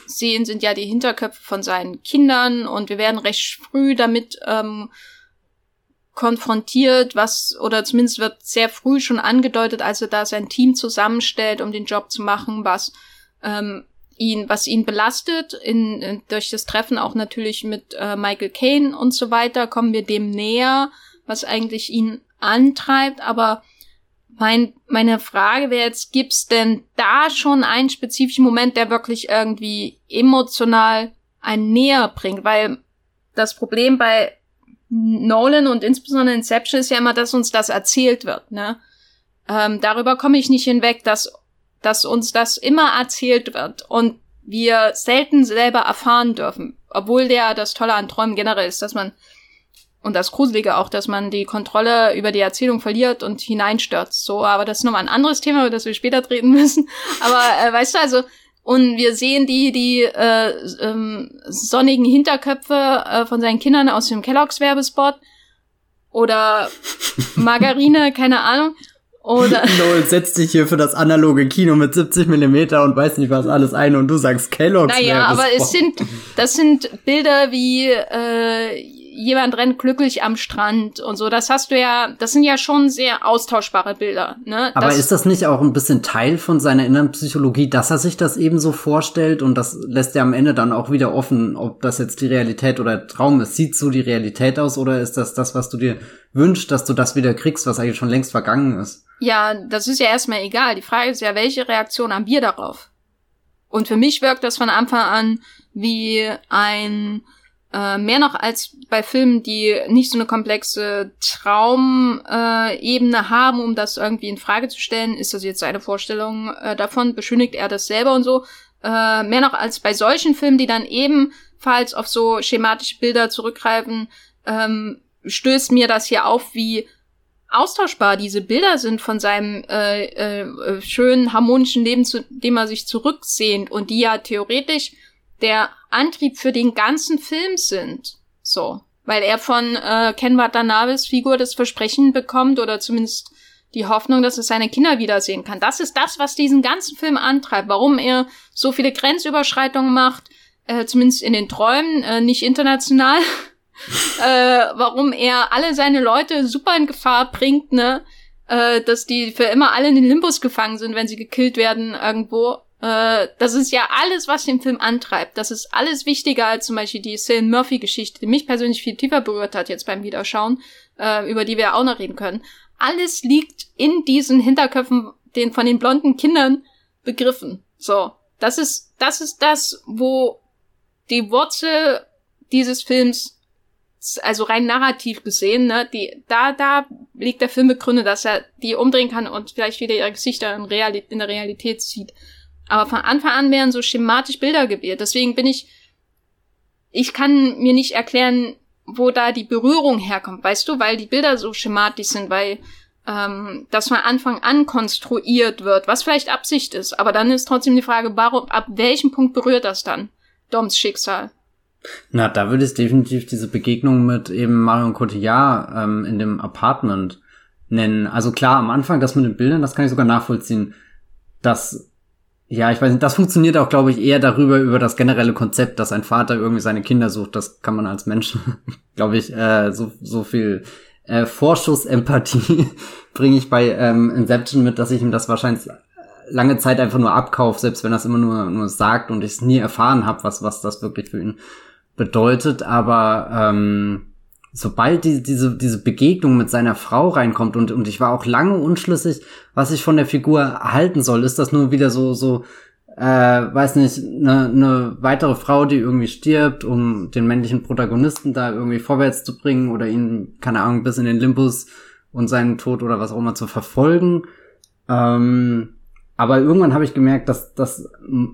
sehen, sind ja die Hinterköpfe von seinen Kindern und wir werden recht früh damit ähm, konfrontiert, was, oder zumindest wird sehr früh schon angedeutet, als er da sein Team zusammenstellt, um den Job zu machen, was ähm, ihn, was ihn belastet, in, in, durch das Treffen auch natürlich mit äh, Michael Caine und so weiter, kommen wir dem näher, was eigentlich ihn antreibt, aber mein, meine Frage wäre jetzt, gibt's denn da schon einen spezifischen Moment, der wirklich irgendwie emotional einen näher bringt? Weil das Problem bei Nolan und insbesondere Inception ist ja immer, dass uns das erzählt wird, ne? Ähm, darüber komme ich nicht hinweg, dass, dass uns das immer erzählt wird und wir selten selber erfahren dürfen. Obwohl der das Tolle an Träumen generell ist, dass man und das Gruselige auch, dass man die Kontrolle über die Erzählung verliert und hineinstürzt. So, aber das ist nochmal ein anderes Thema, über das wir später treten müssen. Aber äh, weißt du, also, und wir sehen die, die äh, ähm, sonnigen Hinterköpfe äh, von seinen Kindern aus dem Kelloggs Werbespot. Oder Margarine, keine Ahnung. Oder Noel setzt dich hier für das analoge Kino mit 70 Millimeter und weiß nicht was alles ein und du sagst Kellogg's. Naja, aber es sind, das sind Bilder wie äh, jemand rennt glücklich am Strand und so. Das hast du ja, das sind ja schon sehr austauschbare Bilder. Ne? Aber das, ist das nicht auch ein bisschen Teil von seiner inneren Psychologie, dass er sich das eben so vorstellt und das lässt er am Ende dann auch wieder offen, ob das jetzt die Realität oder Traum ist. Sieht so die Realität aus oder ist das das, was du dir wünschst, dass du das wieder kriegst, was eigentlich schon längst vergangen ist? Ja, das ist ja erstmal egal. Die Frage ist ja, welche Reaktion haben wir darauf? Und für mich wirkt das von Anfang an wie ein äh, mehr noch als bei Filmen, die nicht so eine komplexe Traumebene äh, haben, um das irgendwie in Frage zu stellen, ist das jetzt seine Vorstellung äh, davon, beschönigt er das selber und so. Äh, mehr noch als bei solchen Filmen, die dann ebenfalls auf so schematische Bilder zurückgreifen, ähm, stößt mir das hier auf, wie austauschbar diese Bilder sind von seinem äh, äh, schönen, harmonischen Leben, zu dem er sich zurücksehnt und die ja theoretisch der Antrieb für den ganzen Film sind. So. Weil er von äh, Ken Watanabe's Figur das Versprechen bekommt oder zumindest die Hoffnung, dass er seine Kinder wiedersehen kann. Das ist das, was diesen ganzen Film antreibt. Warum er so viele Grenzüberschreitungen macht, äh, zumindest in den Träumen, äh, nicht international. äh, warum er alle seine Leute super in Gefahr bringt, ne? Äh, dass die für immer alle in den Limbus gefangen sind, wenn sie gekillt werden irgendwo. Äh, das ist ja alles, was den Film antreibt. Das ist alles wichtiger als zum Beispiel die Cillian Murphy-Geschichte, die mich persönlich viel tiefer berührt hat jetzt beim Wiederschauen, äh, über die wir auch noch reden können. Alles liegt in diesen Hinterköpfen den, von den blonden Kindern begriffen. So. Das ist, das ist das, wo die Wurzel dieses Films, also rein narrativ gesehen, ne, die, da, da liegt der Film begründet, dass er die umdrehen kann und vielleicht wieder ihre Gesichter in, Realität, in der Realität sieht. Aber von Anfang an werden so schematisch Bilder gewählt. Deswegen bin ich, ich kann mir nicht erklären, wo da die Berührung herkommt, weißt du, weil die Bilder so schematisch sind, weil ähm, das von Anfang an konstruiert wird, was vielleicht Absicht ist. Aber dann ist trotzdem die Frage, warum, ab welchem Punkt berührt das dann? Doms Schicksal. Na, da würde ich definitiv diese Begegnung mit eben Marion Cotillard ähm, in dem Apartment nennen. Also klar, am Anfang das mit den Bildern, das kann ich sogar nachvollziehen. Das, ja, ich weiß nicht, das funktioniert auch, glaube ich, eher darüber, über das generelle Konzept, dass ein Vater irgendwie seine Kinder sucht. Das kann man als Mensch, glaube ich, äh, so, so viel äh, Vorschussempathie bringe ich bei ähm, Inception mit, dass ich ihm das wahrscheinlich lange Zeit einfach nur abkaufe, selbst wenn er es immer nur, nur sagt und ich es nie erfahren habe, was, was das wirklich für ihn bedeutet. Aber ähm, sobald die, diese, diese Begegnung mit seiner Frau reinkommt und, und ich war auch lange unschlüssig, was ich von der Figur halten soll, ist das nur wieder so, so, äh, weiß nicht, eine ne weitere Frau, die irgendwie stirbt, um den männlichen Protagonisten da irgendwie vorwärts zu bringen oder ihn, keine Ahnung, bis in den Limbus und seinen Tod oder was auch immer zu verfolgen. Ähm, aber irgendwann habe ich gemerkt, dass, dass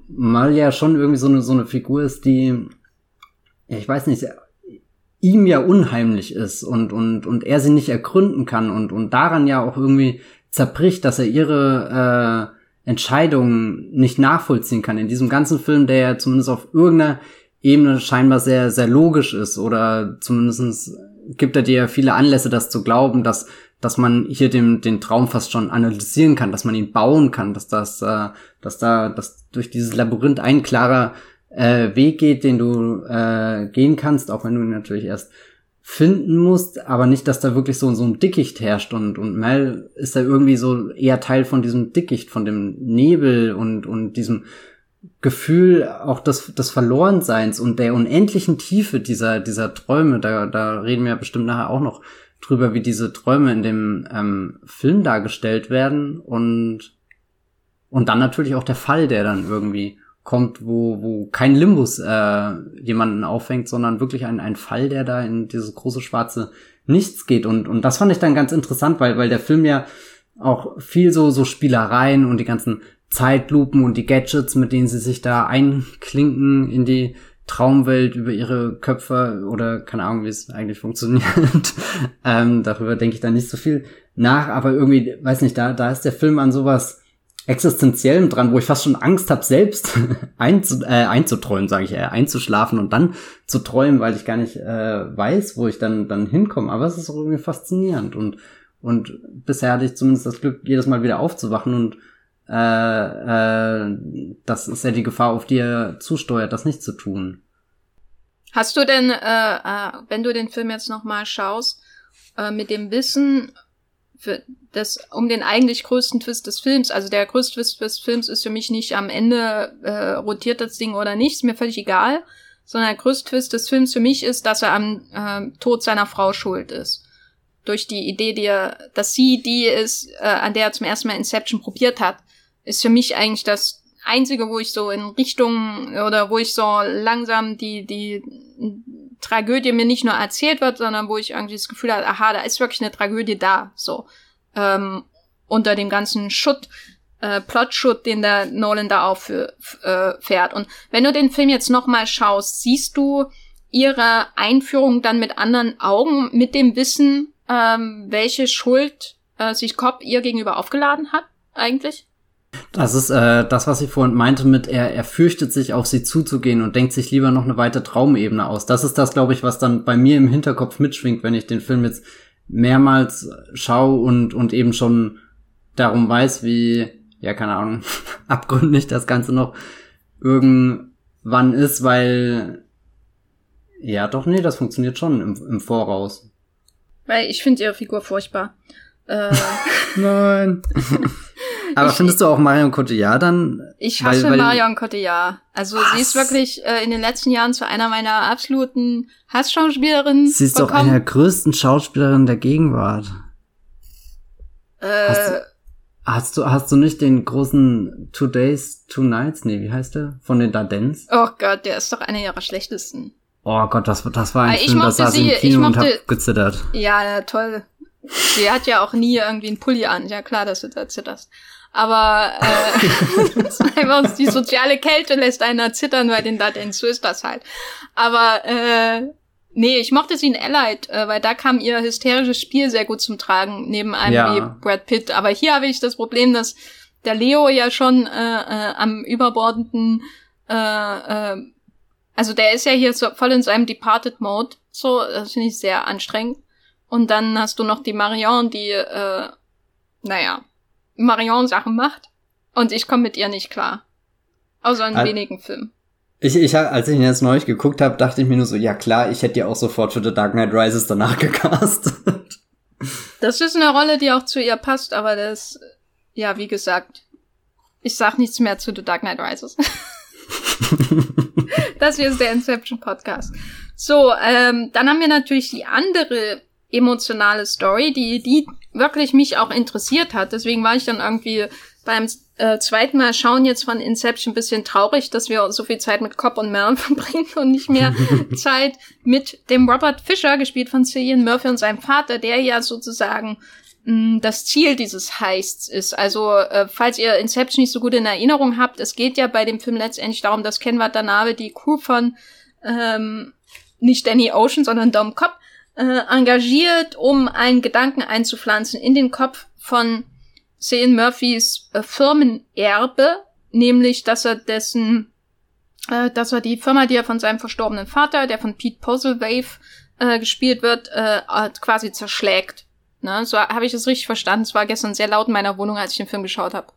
Mal ja schon irgendwie so eine, so eine Figur ist, die, ja, ich weiß nicht, ihm ja unheimlich ist und, und, und er sie nicht ergründen kann und, und daran ja auch irgendwie zerbricht, dass er ihre äh, Entscheidungen nicht nachvollziehen kann. In diesem ganzen Film, der ja zumindest auf irgendeiner Ebene scheinbar sehr, sehr logisch ist oder zumindestens gibt er dir ja viele Anlässe, das zu glauben, dass, dass man hier den, den Traum fast schon analysieren kann, dass man ihn bauen kann, dass das, äh, dass da, dass durch dieses Labyrinth ein klarer äh, Weg geht, den du äh, gehen kannst, auch wenn du ihn natürlich erst finden musst, aber nicht, dass da wirklich so, so ein Dickicht herrscht und, und Mel ist da irgendwie so eher Teil von diesem Dickicht, von dem Nebel und, und diesem Gefühl auch des, des Verlorenseins und der unendlichen Tiefe dieser, dieser Träume. Da, da reden wir ja bestimmt nachher auch noch drüber, wie diese Träume in dem ähm, Film dargestellt werden und, und dann natürlich auch der Fall, der dann irgendwie kommt, wo, wo kein Limbus äh, jemanden auffängt, sondern wirklich ein, ein Fall, der da in dieses große schwarze Nichts geht. Und, und das fand ich dann ganz interessant, weil, weil der Film ja auch viel so, so Spielereien und die ganzen Zeitlupen und die Gadgets, mit denen sie sich da einklinken in die Traumwelt über ihre Köpfe oder keine Ahnung, wie es eigentlich funktioniert. ähm, darüber denke ich da nicht so viel nach, aber irgendwie, weiß nicht, da, da ist der Film an sowas Existenziellem dran, wo ich fast schon Angst habe, selbst einzu, äh, einzuträumen, sage ich, äh, einzuschlafen und dann zu träumen, weil ich gar nicht äh, weiß, wo ich dann dann hinkomme. Aber es ist irgendwie faszinierend und und bisher hatte ich zumindest das Glück, jedes Mal wieder aufzuwachen und äh, äh, das ist ja die Gefahr, auf die er zusteuert, das nicht zu tun. Hast du denn, äh, äh, wenn du den Film jetzt noch mal schaust, äh, mit dem Wissen für das, um den eigentlich größten Twist des Films. Also der größte Twist des Films ist für mich nicht am Ende äh, rotiert das Ding oder nicht, ist mir völlig egal, sondern der größte Twist des Films für mich ist, dass er am äh, Tod seiner Frau schuld ist. Durch die Idee, die er, dass sie die ist, äh, an der er zum ersten Mal Inception probiert hat, ist für mich eigentlich das einzige, wo ich so in Richtung oder wo ich so langsam die die Tragödie mir nicht nur erzählt wird, sondern wo ich irgendwie das Gefühl habe, aha, da ist wirklich eine Tragödie da, so ähm, unter dem ganzen Schutt, äh, Plotschutt, den der Nolan da auffährt. Äh, und wenn du den Film jetzt nochmal schaust, siehst du ihre Einführung dann mit anderen Augen, mit dem Wissen, ähm, welche Schuld äh, sich Cobb ihr gegenüber aufgeladen hat, eigentlich? Das ist äh, das, was ich vorhin meinte mit, er, er fürchtet sich auf sie zuzugehen und denkt sich lieber noch eine weitere Traumebene aus. Das ist das, glaube ich, was dann bei mir im Hinterkopf mitschwingt, wenn ich den Film jetzt mehrmals schaue und, und eben schon darum weiß, wie, ja, keine Ahnung, abgründig das Ganze noch irgendwann ist, weil, ja, doch, nee, das funktioniert schon im, im Voraus. Weil ich finde ihre Figur furchtbar. Äh. Nein. Aber ich, findest du auch Marion Cotillard dann? Ich hasse weil, weil Marion Cotillard. Also was? sie ist wirklich äh, in den letzten Jahren zu einer meiner absoluten Hassschauspielerinnen. Sie ist doch eine der größten Schauspielerinnen der Gegenwart. Äh, hast, du, hast du hast du nicht den großen Two Days, Two Nights? Nee, wie heißt der? Von den Dardens? Oh Gott, der ist doch einer ihrer schlechtesten. Oh Gott, das, das war ein ich Film, das saß sie, im Kino mochte, und hab gezittert. Ja, toll. Sie hat ja auch nie irgendwie einen Pulli an. Ja klar, dass du da zitterst. Aber äh, einfach die soziale Kälte lässt einer zittern bei den Datens. So ist das halt. Aber äh, nee, ich mochte sie in Allied, äh, weil da kam ihr hysterisches Spiel sehr gut zum Tragen, neben einem ja. wie Brad Pitt. Aber hier habe ich das Problem, dass der Leo ja schon äh, äh, am überbordenden äh, äh, Also der ist ja hier so voll in seinem Departed Mode. So, das finde ich sehr anstrengend. Und dann hast du noch die Marion, die, äh, naja, Marion-Sachen macht. Und ich komme mit ihr nicht klar. Außer in Al wenigen Filmen. Ich, ich, als ich ihn jetzt neulich geguckt habe, dachte ich mir nur so, ja klar, ich hätte ja auch sofort für The Dark Knight Rises danach gecastet. Das ist eine Rolle, die auch zu ihr passt, aber das, ja, wie gesagt, ich sag nichts mehr zu The Dark Knight Rises. das hier ist der Inception Podcast. So, ähm, dann haben wir natürlich die andere emotionale Story, die, die wirklich mich auch interessiert hat. Deswegen war ich dann irgendwie beim äh, zweiten Mal schauen jetzt von Inception ein bisschen traurig, dass wir so viel Zeit mit Cobb und Mel verbringen und nicht mehr Zeit mit dem Robert Fisher, gespielt von Cillian Murphy und seinem Vater, der ja sozusagen mh, das Ziel dieses Heists ist. Also, äh, falls ihr Inception nicht so gut in Erinnerung habt, es geht ja bei dem Film letztendlich darum, dass Ken Watanabe die Crew von ähm, nicht Danny Ocean, sondern Dom Cobb äh, engagiert, um einen Gedanken einzupflanzen in den Kopf von Cillian Murphys äh, Firmenerbe, nämlich, dass er dessen, äh, dass er die Firma, die er von seinem verstorbenen Vater, der von Pete Puzzlewave äh, gespielt wird, äh, quasi zerschlägt. Ne? So habe ich es richtig verstanden. Es war gestern sehr laut in meiner Wohnung, als ich den Film geschaut habe.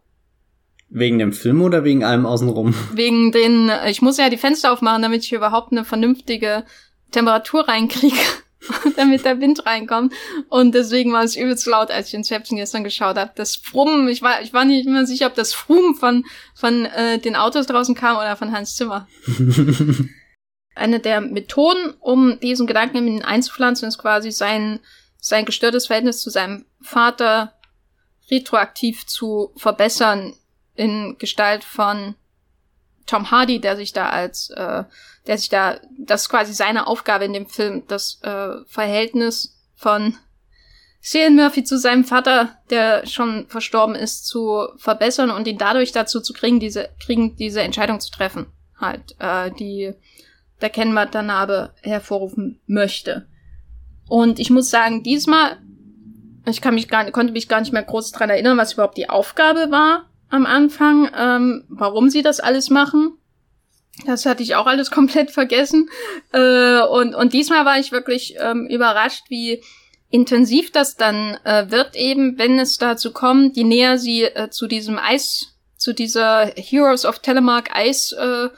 Wegen dem Film oder wegen allem außenrum? Wegen den, äh, ich muss ja die Fenster aufmachen, damit ich überhaupt eine vernünftige Temperatur reinkriege. damit der Wind reinkommt. Und deswegen war es übelst laut, als ich Inception gestern geschaut habe. Das Frummen, ich war, ich war nicht mehr sicher, ob das Frummen von, von äh, den Autos draußen kam oder von Hans Zimmer. Eine der Methoden, um diesen Gedanken in ihn einzupflanzen, ist quasi sein, sein gestörtes Verhältnis zu seinem Vater retroaktiv zu verbessern in Gestalt von Tom Hardy, der sich da als, äh, der sich da, das ist quasi seine Aufgabe in dem Film, das äh, Verhältnis von Cillian Murphy zu seinem Vater, der schon verstorben ist, zu verbessern und ihn dadurch dazu zu kriegen, diese, kriegen, diese Entscheidung zu treffen. Halt, äh, die der Ken Watanabe hervorrufen möchte. Und ich muss sagen, diesmal, ich kann mich gar, konnte mich gar nicht mehr groß dran erinnern, was überhaupt die Aufgabe war am Anfang, ähm, warum sie das alles machen. Das hatte ich auch alles komplett vergessen. Äh, und, und diesmal war ich wirklich ähm, überrascht, wie intensiv das dann äh, wird, eben, wenn es dazu kommt, je näher sie äh, zu diesem Eis, zu dieser Heroes of Telemark Eis äh,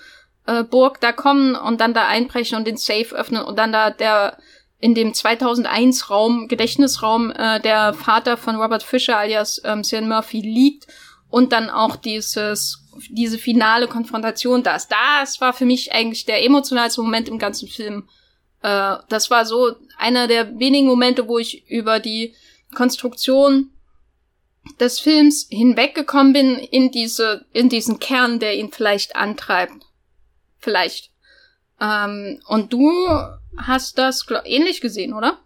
äh, Burg da kommen und dann da einbrechen und den Safe öffnen und dann da der in dem 2001 Raum, Gedächtnisraum, äh, der Vater von Robert Fisher alias ähm, Cillian Murphy liegt und dann auch dieses, diese finale Konfrontation da ist. Das war für mich eigentlich der emotionalste Moment im ganzen Film. Äh, das war so einer der wenigen Momente, wo ich über die Konstruktion des Films hinweggekommen bin in diese, in diesen Kern, der ihn vielleicht antreibt. Vielleicht. Ähm, und du hast das ähnlich gesehen, oder?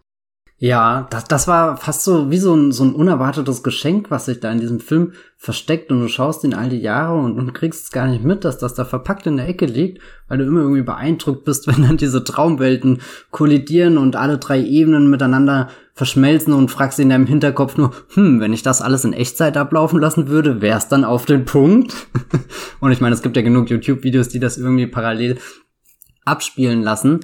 Ja, das, das war fast so wie so ein, so ein unerwartetes Geschenk, was sich da in diesem Film versteckt und du schaust ihn all die Jahre und, und kriegst es gar nicht mit, dass das da verpackt in der Ecke liegt, weil du immer irgendwie beeindruckt bist, wenn dann diese Traumwelten kollidieren und alle drei Ebenen miteinander verschmelzen und fragst in deinem Hinterkopf nur, hm, wenn ich das alles in Echtzeit ablaufen lassen würde, wär's dann auf den Punkt? und ich meine, es gibt ja genug YouTube-Videos, die das irgendwie parallel abspielen lassen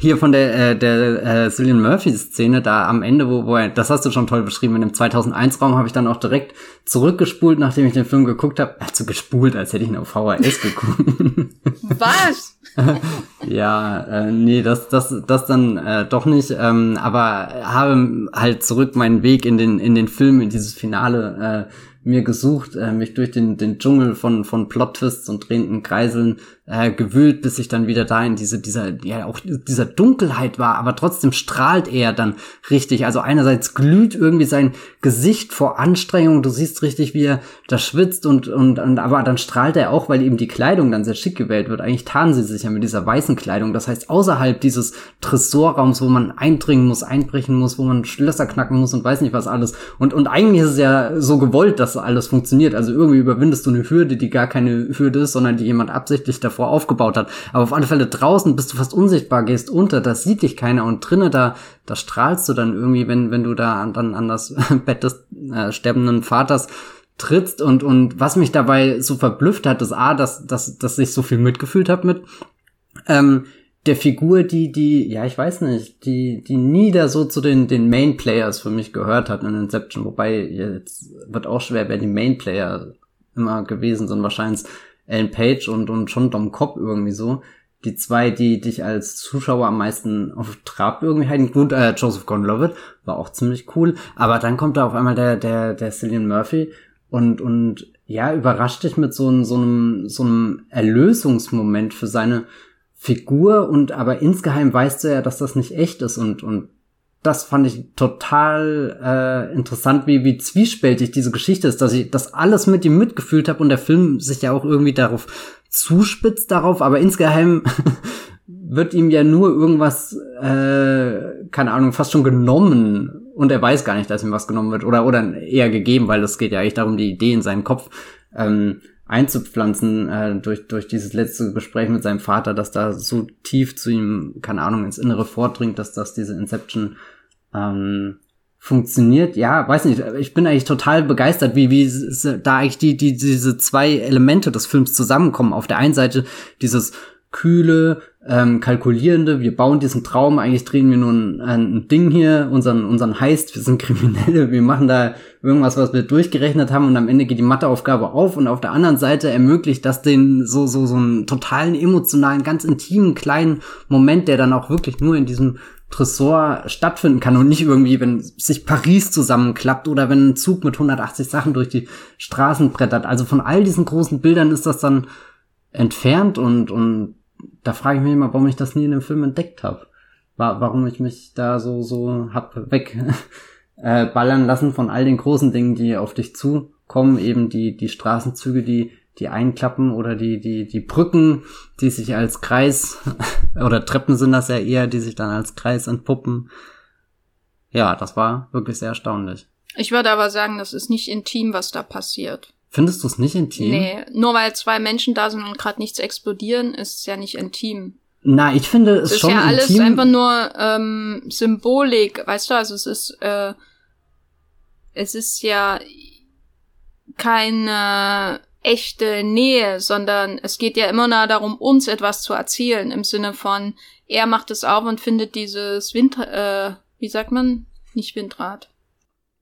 hier von der, äh, der äh, Cillian Murphy-Szene da am Ende, wo, wo er, das hast du schon toll beschrieben, in dem 2001-Raum habe ich dann auch direkt zurückgespult, nachdem ich den Film geguckt habe. Also gespult, als hätte ich ihn auf VHS geguckt. Was? ja, äh, nee, das, das, das dann äh, doch nicht, ähm, aber habe halt zurück meinen Weg in den, in den Film, in dieses Finale äh, mir gesucht, äh, mich durch den, den Dschungel von, von Plot-Twists und drehenden Kreiseln äh, gewühlt, bis ich dann wieder da in diese, dieser, ja, auch dieser Dunkelheit war, aber trotzdem strahlt er dann richtig. Also einerseits glüht irgendwie sein Gesicht vor Anstrengung, du siehst richtig, wie er da schwitzt und, und, und aber dann strahlt er auch, weil eben die Kleidung dann sehr schick gewählt wird. Eigentlich tarnen sie sich ja mit dieser weißen Kleidung. Das heißt, außerhalb dieses Tresorraums, wo man eindringen muss, einbrechen muss, wo man Schlösser knacken muss und weiß nicht was alles. Und, und eigentlich ist es ja so gewollt, dass alles funktioniert. Also irgendwie überwindest du eine Hürde, die gar keine Hürde ist, sondern die jemand absichtlich davor davor aufgebaut hat. Aber auf alle Fälle draußen bist du fast unsichtbar, gehst unter, da sieht dich keiner und drinnen da, da strahlst du dann irgendwie, wenn, wenn du da dann an das Bett des äh, sterbenden Vaters trittst und, und was mich dabei so verblüfft hat, ist A, dass, dass, dass ich so viel mitgefühlt habe mit ähm, der Figur, die, die, ja, ich weiß nicht, die, die nie da so zu den, den Main Players für mich gehört hat in Inception. Wobei, jetzt wird auch schwer, wer die Main Player immer gewesen sind. Wahrscheinlich Ellen Page und, und schon Dom Cobb irgendwie so. Die zwei, die dich als Zuschauer am meisten auf Trab irgendwie halten. Gut, äh, Joseph Gordon-Levitt war auch ziemlich cool. Aber dann kommt da auf einmal der, der, der Cillian Murphy und, und ja, überrascht dich mit so, so einem, so einem Erlösungsmoment für seine Figur und aber insgeheim weißt du ja, dass das nicht echt ist und, und das fand ich total äh, interessant, wie, wie zwiespältig diese Geschichte ist, dass ich das alles mit ihm mitgefühlt habe und der Film sich ja auch irgendwie darauf zuspitzt darauf, aber insgeheim wird ihm ja nur irgendwas, äh, keine Ahnung, fast schon genommen und er weiß gar nicht, dass ihm was genommen wird oder, oder eher gegeben, weil es geht ja eigentlich darum, die Idee in seinen Kopf ähm, einzupflanzen äh, durch, durch dieses letzte Gespräch mit seinem Vater, dass da so tief zu ihm, keine Ahnung, ins Innere vordringt, dass das diese Inception ähm, funktioniert. Ja, weiß nicht, ich bin eigentlich total begeistert, wie, wie da eigentlich die, die, diese zwei Elemente des Films zusammenkommen. Auf der einen Seite dieses kühle, ähm, kalkulierende, wir bauen diesen Traum, eigentlich drehen wir nur ein, ein Ding hier, unseren, unseren Heist, wir sind Kriminelle, wir machen da irgendwas, was wir durchgerechnet haben und am Ende geht die Matheaufgabe auf und auf der anderen Seite ermöglicht das den so, so, so einen totalen emotionalen, ganz intimen kleinen Moment, der dann auch wirklich nur in diesem Tresor stattfinden kann und nicht irgendwie, wenn sich Paris zusammenklappt oder wenn ein Zug mit 180 Sachen durch die Straßen brettert. Also von all diesen großen Bildern ist das dann entfernt und, und da frage ich mich immer, warum ich das nie in dem Film entdeckt habe. Warum ich mich da so, so hab weg äh, lassen von all den großen Dingen, die auf dich zukommen, eben die, die Straßenzüge, die, die einklappen oder die, die, die Brücken, die sich als Kreis, oder Treppen sind das ja eher, die sich dann als Kreis entpuppen. Ja, das war wirklich sehr erstaunlich. Ich würde aber sagen, das ist nicht intim, was da passiert. Findest du es nicht intim? Nee, nur weil zwei Menschen da sind und gerade nichts explodieren, ist es ja nicht intim. Na, ich finde es, es schon intim. ist ja alles einfach nur ähm, Symbolik, weißt du, also es ist äh, es ist ja keine echte Nähe, sondern es geht ja immer nur darum, uns etwas zu erzählen, im Sinne von, er macht es auf und findet dieses Wind, äh, wie sagt man? Nicht Windrad.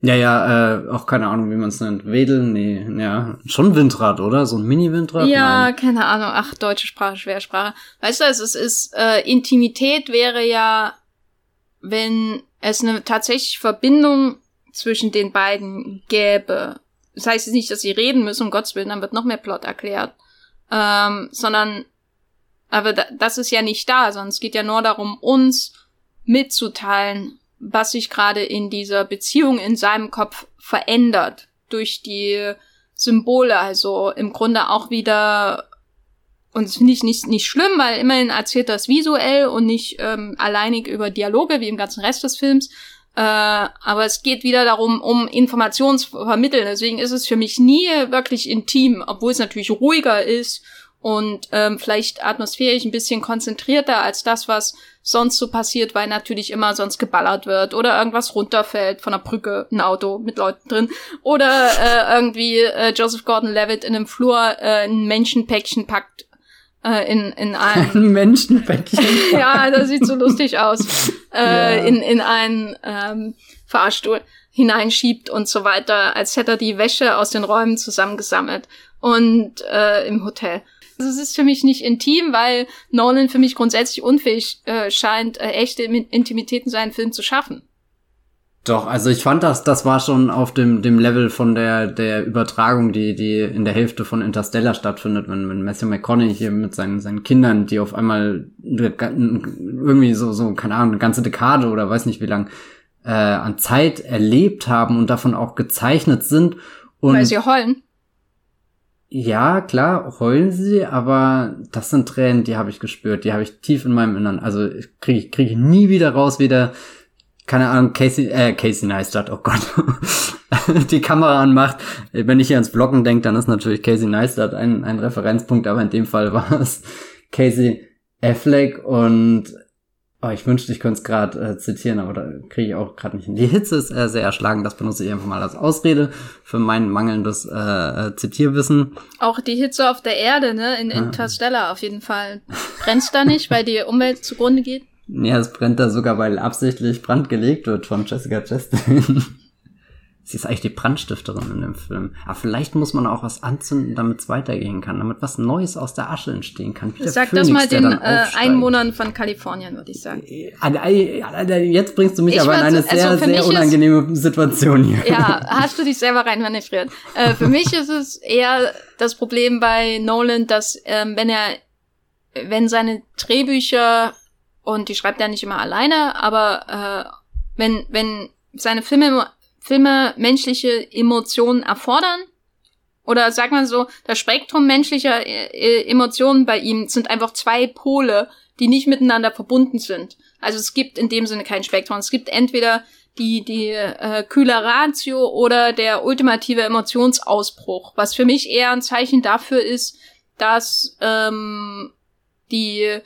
Ja, ja, äh, auch keine Ahnung, wie man es nennt. Wedeln, nee, ja, schon Windrad, oder? So ein Mini-Windrad? Ja, Nein. keine Ahnung. Ach, deutsche Sprache, schwere Sprache. Weißt du, also es ist, äh, Intimität wäre ja, wenn es eine tatsächliche Verbindung zwischen den beiden gäbe. Das heißt jetzt nicht, dass sie reden müssen, um Gottes Willen, dann wird noch mehr Plot erklärt. Ähm, sondern, aber da, das ist ja nicht da, sondern es geht ja nur darum, uns mitzuteilen, was sich gerade in dieser Beziehung in seinem Kopf verändert durch die Symbole. Also im Grunde auch wieder, und das finde ich nicht, nicht schlimm, weil immerhin erzählt das visuell und nicht ähm, alleinig über Dialoge wie im ganzen Rest des Films. Äh, aber es geht wieder darum, um Informationen zu vermitteln. Deswegen ist es für mich nie wirklich intim, obwohl es natürlich ruhiger ist und ähm, vielleicht atmosphärisch ein bisschen konzentrierter als das, was sonst so passiert, weil natürlich immer sonst geballert wird oder irgendwas runterfällt von der Brücke, ein Auto mit Leuten drin oder äh, irgendwie äh, Joseph Gordon-Levitt in einem Flur äh, ein Menschenpäckchen packt äh, in in ein, ein Menschenpäckchen. ja, das sieht so lustig aus. Äh, ja. In in einen ähm, Fahrstuhl hineinschiebt und so weiter, als hätte er die Wäsche aus den Räumen zusammengesammelt und äh, im Hotel. Also es ist für mich nicht intim, weil Nolan für mich grundsätzlich unfähig äh, scheint, äh, echte Intimität in seinen Film zu schaffen. Doch, also ich fand das, das war schon auf dem, dem Level von der, der Übertragung, die, die in der Hälfte von Interstellar stattfindet, wenn, wenn Matthew McConaughey hier mit seinen, seinen Kindern, die auf einmal irgendwie so, so, keine Ahnung, eine ganze Dekade oder weiß nicht wie lang, äh, an Zeit erlebt haben und davon auch gezeichnet sind. Und Weil sie heulen. Ja, klar, heulen sie, aber das sind Tränen, die habe ich gespürt, die habe ich tief in meinem Innern. Also kriege ich krieg ich nie wieder raus, weder keine Ahnung, Casey, äh, Casey Neistat, oh Gott, die Kamera anmacht. Wenn ich hier ans Vloggen denke, dann ist natürlich Casey Neistat ein, ein Referenzpunkt, aber in dem Fall war es Casey Affleck und Oh, ich wünschte, ich könnte es gerade äh, zitieren, aber da kriege ich auch gerade nicht hin. Die Hitze ist äh, sehr erschlagen, das benutze ich einfach mal als Ausrede für mein mangelndes äh, äh, Zitierwissen. Auch die Hitze auf der Erde, ne? In Interstellar auf jeden Fall. Brennt's da nicht, weil die Umwelt zugrunde geht? Ja, es brennt da sogar, weil absichtlich Brand gelegt wird von Jessica Chastain. Sie ist eigentlich die Brandstifterin in dem Film. Aber vielleicht muss man auch was anzünden, damit es weitergehen kann, damit was Neues aus der Asche entstehen kann. Sag Phönix, das mal den äh, Einwohnern von Kalifornien, würde ich sagen. Jetzt bringst du mich ich aber in eine also sehr, sehr unangenehme ist, Situation hier. Ja, hast du dich selber reinmanövriert. äh, für mich ist es eher das Problem bei Nolan, dass ähm, wenn er, wenn seine Drehbücher, und die schreibt er nicht immer alleine, aber äh, wenn, wenn seine Filme Filme menschliche Emotionen erfordern? Oder sag mal so, das Spektrum menschlicher äh, Emotionen bei ihm sind einfach zwei Pole, die nicht miteinander verbunden sind. Also es gibt in dem Sinne kein Spektrum. Es gibt entweder die, die äh, kühle Ratio oder der ultimative Emotionsausbruch, was für mich eher ein Zeichen dafür ist, dass ähm, die äh,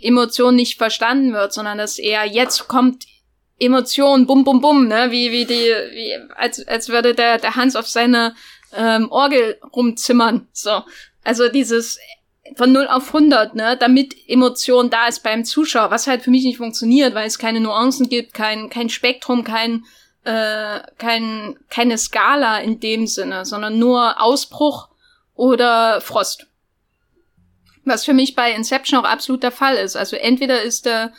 Emotion nicht verstanden wird, sondern dass eher jetzt kommt Emotionen, bum, bum, bum, ne, wie, wie die, wie, als, als würde der, der Hans auf seine ähm, Orgel rumzimmern, so. Also dieses von 0 auf 100, ne, damit Emotion da ist beim Zuschauer, was halt für mich nicht funktioniert, weil es keine Nuancen gibt, kein, kein Spektrum, kein, äh, kein, keine Skala in dem Sinne, sondern nur Ausbruch oder Frost. Was für mich bei Inception auch absolut der Fall ist. Also entweder ist der,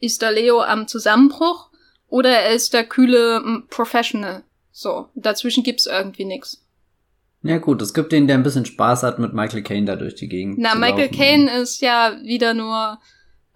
ist der Leo am Zusammenbruch oder er ist der kühle Professional. So, dazwischen gibt's irgendwie nix. Ja gut, es gibt den, der ein bisschen Spaß hat, mit Michael Caine da durch die Gegend. Na, Michael Caine ist ja wieder nur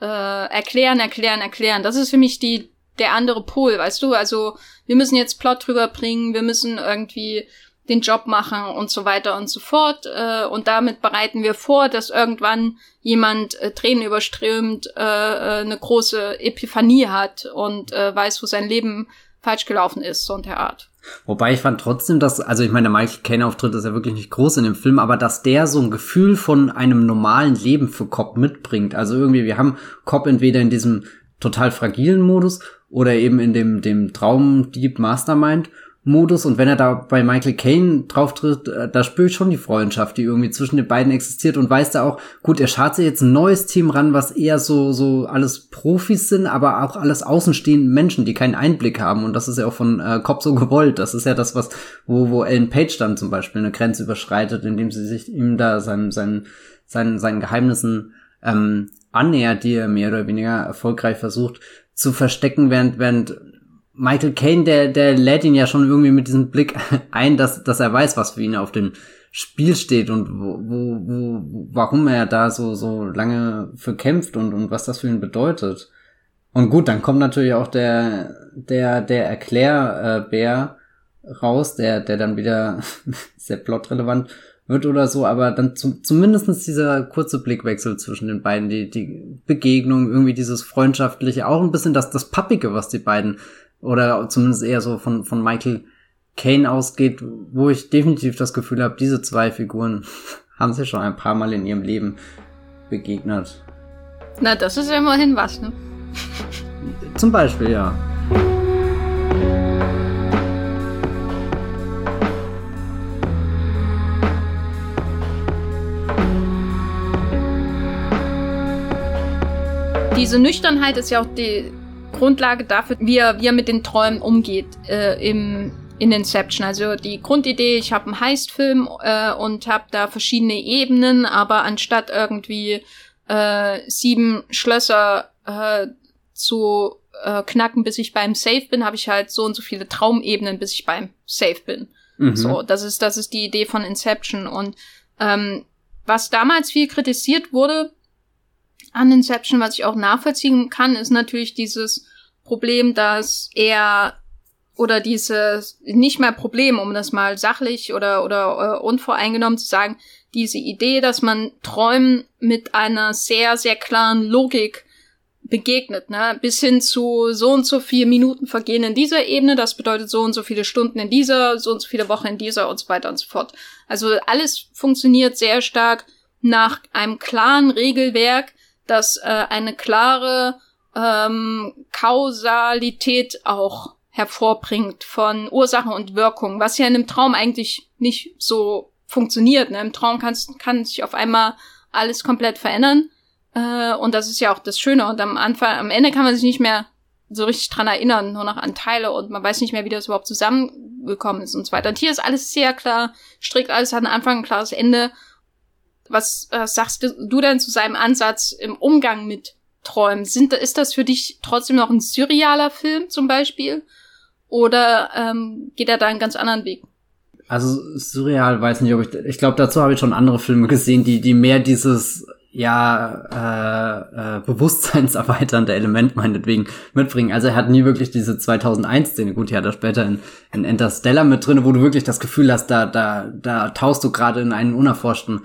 äh, erklären, erklären, erklären. Das ist für mich die der andere Pol, weißt du? Also wir müssen jetzt Plot drüber bringen, wir müssen irgendwie den Job machen und so weiter und so fort. Äh, und damit bereiten wir vor, dass irgendwann jemand äh, Tränen überströmt, äh, äh, eine große Epiphanie hat und äh, weiß, wo sein Leben falsch gelaufen ist, so in der Art. Wobei ich fand trotzdem, dass, also ich meine, der Michael Caine-Auftritt ist ja wirklich nicht groß in dem Film, aber dass der so ein Gefühl von einem normalen Leben für Cobb mitbringt. Also irgendwie, wir haben Cobb entweder in diesem total fragilen Modus oder eben in dem, dem Traum-Deep Mastermind Modus und wenn er da bei Michael Caine drauf tritt, äh, da spüre ich schon die Freundschaft, die irgendwie zwischen den beiden existiert und weiß da auch, gut, er schart sich jetzt ein neues Team ran, was eher so, so alles Profis sind, aber auch alles außenstehende Menschen, die keinen Einblick haben und das ist ja auch von äh, Cobb so gewollt. Das ist ja das, was, wo, wo Ellen Page dann zum Beispiel eine Grenze überschreitet, indem sie sich ihm da seinen, seinen, seinen, seinen Geheimnissen ähm, annähert, die er mehr oder weniger erfolgreich versucht zu verstecken, während, während Michael Caine, der, der lädt ihn ja schon irgendwie mit diesem Blick ein, dass, dass er weiß, was für ihn auf dem Spiel steht und wo, wo, wo, warum er da so, so lange für kämpft und, und was das für ihn bedeutet. Und gut, dann kommt natürlich auch der, der, der Erklärbär raus, der, der dann wieder sehr plotrelevant wird oder so, aber dann zum, zumindestens dieser kurze Blickwechsel zwischen den beiden, die, die Begegnung, irgendwie dieses Freundschaftliche, auch ein bisschen das, das Pappige, was die beiden oder zumindest eher so von, von Michael Kane ausgeht, wo ich definitiv das Gefühl habe, diese zwei Figuren haben sich schon ein paar Mal in ihrem Leben begegnet. Na, das ist immerhin was, ne? Zum Beispiel, ja. Diese Nüchternheit ist ja auch die, Grundlage dafür, wie er, wie er mit den Träumen umgeht äh, im, in Inception. Also die Grundidee, ich habe einen Heistfilm äh, und habe da verschiedene Ebenen, aber anstatt irgendwie äh, sieben Schlösser äh, zu äh, knacken, bis ich beim Safe bin, habe ich halt so und so viele Traumebenen, bis ich beim Safe bin. Mhm. So, das ist das ist die Idee von Inception und ähm, was damals viel kritisiert wurde, an Inception, was ich auch nachvollziehen kann, ist natürlich dieses Problem, dass er oder dieses nicht mehr Problem, um das mal sachlich oder oder äh, unvoreingenommen zu sagen, diese Idee, dass man Träumen mit einer sehr sehr klaren Logik begegnet, ne? Bis hin zu so und so vier Minuten vergehen in dieser Ebene, das bedeutet so und so viele Stunden in dieser, so und so viele Wochen in dieser und so weiter und so fort. Also alles funktioniert sehr stark nach einem klaren Regelwerk, das äh, eine klare ähm, Kausalität auch hervorbringt von Ursachen und Wirkung, was ja in einem Traum eigentlich nicht so funktioniert. Ne? Im Traum kannst, kann sich auf einmal alles komplett verändern. Äh, und das ist ja auch das Schöne. Und am Anfang, am Ende kann man sich nicht mehr so richtig dran erinnern, nur noch an Teile und man weiß nicht mehr, wie das überhaupt zusammengekommen ist und so weiter. Und hier ist alles sehr klar, strikt alles hat einen Anfang, ein klares Ende. Was äh, sagst du denn zu seinem Ansatz im Umgang mit Träumen? Sind, ist das für dich trotzdem noch ein surrealer Film zum Beispiel? Oder ähm, geht er da einen ganz anderen Weg? Also surreal weiß nicht, ob ich. Ich glaube, dazu habe ich schon andere Filme gesehen, die, die mehr dieses ja äh, äh, bewusstseinserweiternde Element meinetwegen mitbringen. Also er hat nie wirklich diese 2001-Szene. Gut, die hat er später in, in Interstellar mit drin, wo du wirklich das Gefühl hast, da da da tauchst du gerade in einen unerforschten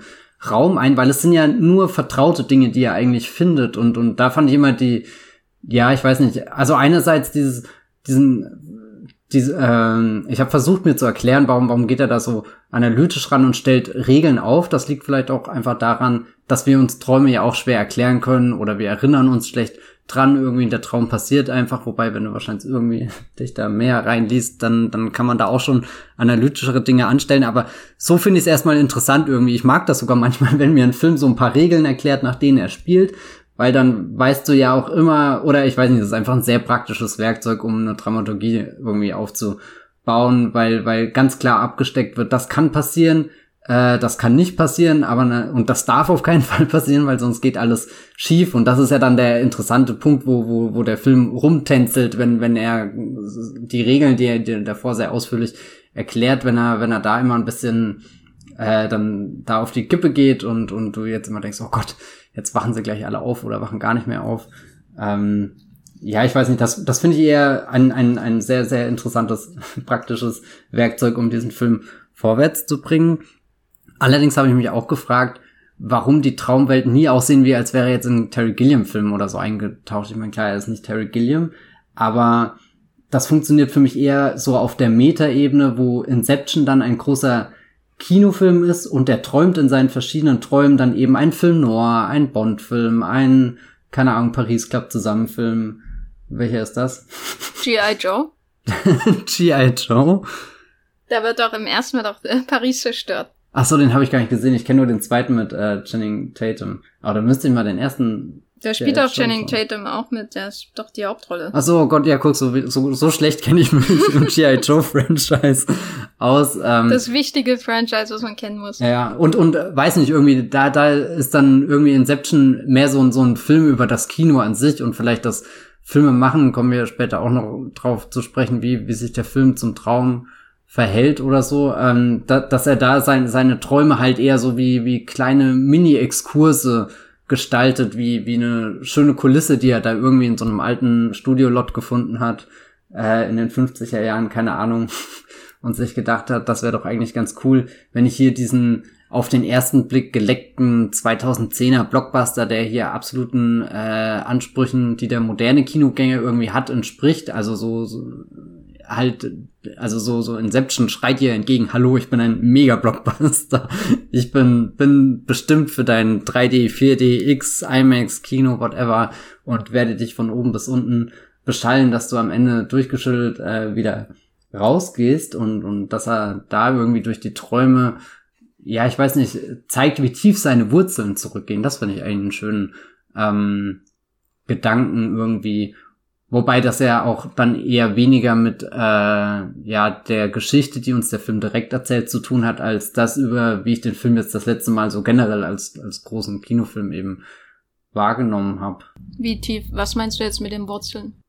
Raum ein, weil es sind ja nur vertraute Dinge, die er eigentlich findet und und da fand ich immer die ja, ich weiß nicht. Also einerseits dieses diesen diese, ähm, ich habe versucht mir zu erklären, warum, warum geht er da so analytisch ran und stellt Regeln auf. Das liegt vielleicht auch einfach daran, dass wir uns Träume ja auch schwer erklären können oder wir erinnern uns schlecht dran, irgendwie der Traum passiert einfach, wobei, wenn du wahrscheinlich irgendwie dich da mehr reinliest, dann, dann kann man da auch schon analytischere Dinge anstellen, aber so finde ich es erstmal interessant irgendwie. Ich mag das sogar manchmal, wenn mir ein Film so ein paar Regeln erklärt, nach denen er spielt, weil dann weißt du ja auch immer, oder ich weiß nicht, das ist einfach ein sehr praktisches Werkzeug, um eine Dramaturgie irgendwie aufzubauen, weil, weil ganz klar abgesteckt wird, das kann passieren, äh, das kann nicht passieren, aber ne, und das darf auf keinen Fall passieren, weil sonst geht alles schief. Und das ist ja dann der interessante Punkt, wo, wo, wo der Film rumtänzelt, wenn, wenn er die Regeln, die er, die davor sehr ausführlich erklärt, wenn er, wenn er da immer ein bisschen äh, dann da auf die Kippe geht und, und du jetzt immer denkst, oh Gott, jetzt wachen sie gleich alle auf oder wachen gar nicht mehr auf. Ähm, ja, ich weiß nicht, das, das finde ich eher ein, ein, ein sehr, sehr interessantes, praktisches Werkzeug, um diesen Film vorwärts zu bringen. Allerdings habe ich mich auch gefragt, warum die Traumwelt nie aussehen wie, als wäre jetzt ein Terry Gilliam-Film oder so eingetaucht. Ich meine, klar, er ist nicht Terry Gilliam, aber das funktioniert für mich eher so auf der Meta-Ebene, wo Inception dann ein großer Kinofilm ist und der träumt in seinen verschiedenen Träumen dann eben ein Film Noir, ein Bond-Film, ein, keine Ahnung, Paris Club Zusammenfilm. Welcher ist das? G.I. Joe. G.I. Joe. Da wird doch im ersten Mal doch äh, Paris zerstört. Ach so, den habe ich gar nicht gesehen. Ich kenne nur den zweiten mit äh, Channing Tatum. Aber da müsste ich mal den ersten der spielt auch Channing Tatum auch mit, der ist doch die Hauptrolle. Ach so, Gott, ja, guck, so, so, so schlecht kenne ich mich im G.I. Joe Franchise aus. Ähm, das wichtige Franchise, was man kennen muss. Ja, und, und äh, weiß nicht, irgendwie, da, da ist dann irgendwie Inception mehr so, so ein Film über das Kino an sich und vielleicht das Filme machen, kommen wir später auch noch drauf zu sprechen, wie, wie sich der Film zum Traum verhält oder so, ähm, da, dass er da sein, seine Träume halt eher so wie, wie kleine Mini-Exkurse gestaltet, wie, wie eine schöne Kulisse, die er da irgendwie in so einem alten Studiolot gefunden hat, äh, in den 50er Jahren, keine Ahnung, und sich gedacht hat, das wäre doch eigentlich ganz cool, wenn ich hier diesen auf den ersten Blick geleckten 2010er Blockbuster, der hier absoluten äh, Ansprüchen, die der moderne Kinogänger irgendwie hat, entspricht. Also so, so halt, also so, so Inception schreit ihr entgegen, hallo, ich bin ein Mega-Blockbuster. Ich bin, bin bestimmt für dein 3D, 4D, X, IMAX, Kino, whatever und werde dich von oben bis unten beschallen, dass du am Ende durchgeschüttelt äh, wieder rausgehst und, und dass er da irgendwie durch die Träume, ja, ich weiß nicht, zeigt, wie tief seine Wurzeln zurückgehen. Das finde ich einen schönen ähm, Gedanken irgendwie Wobei das ja auch dann eher weniger mit äh, ja der Geschichte, die uns der Film direkt erzählt, zu tun hat, als das über, wie ich den Film jetzt das letzte Mal so generell als als großen Kinofilm eben wahrgenommen habe. Wie tief? Was meinst du jetzt mit den Wurzeln?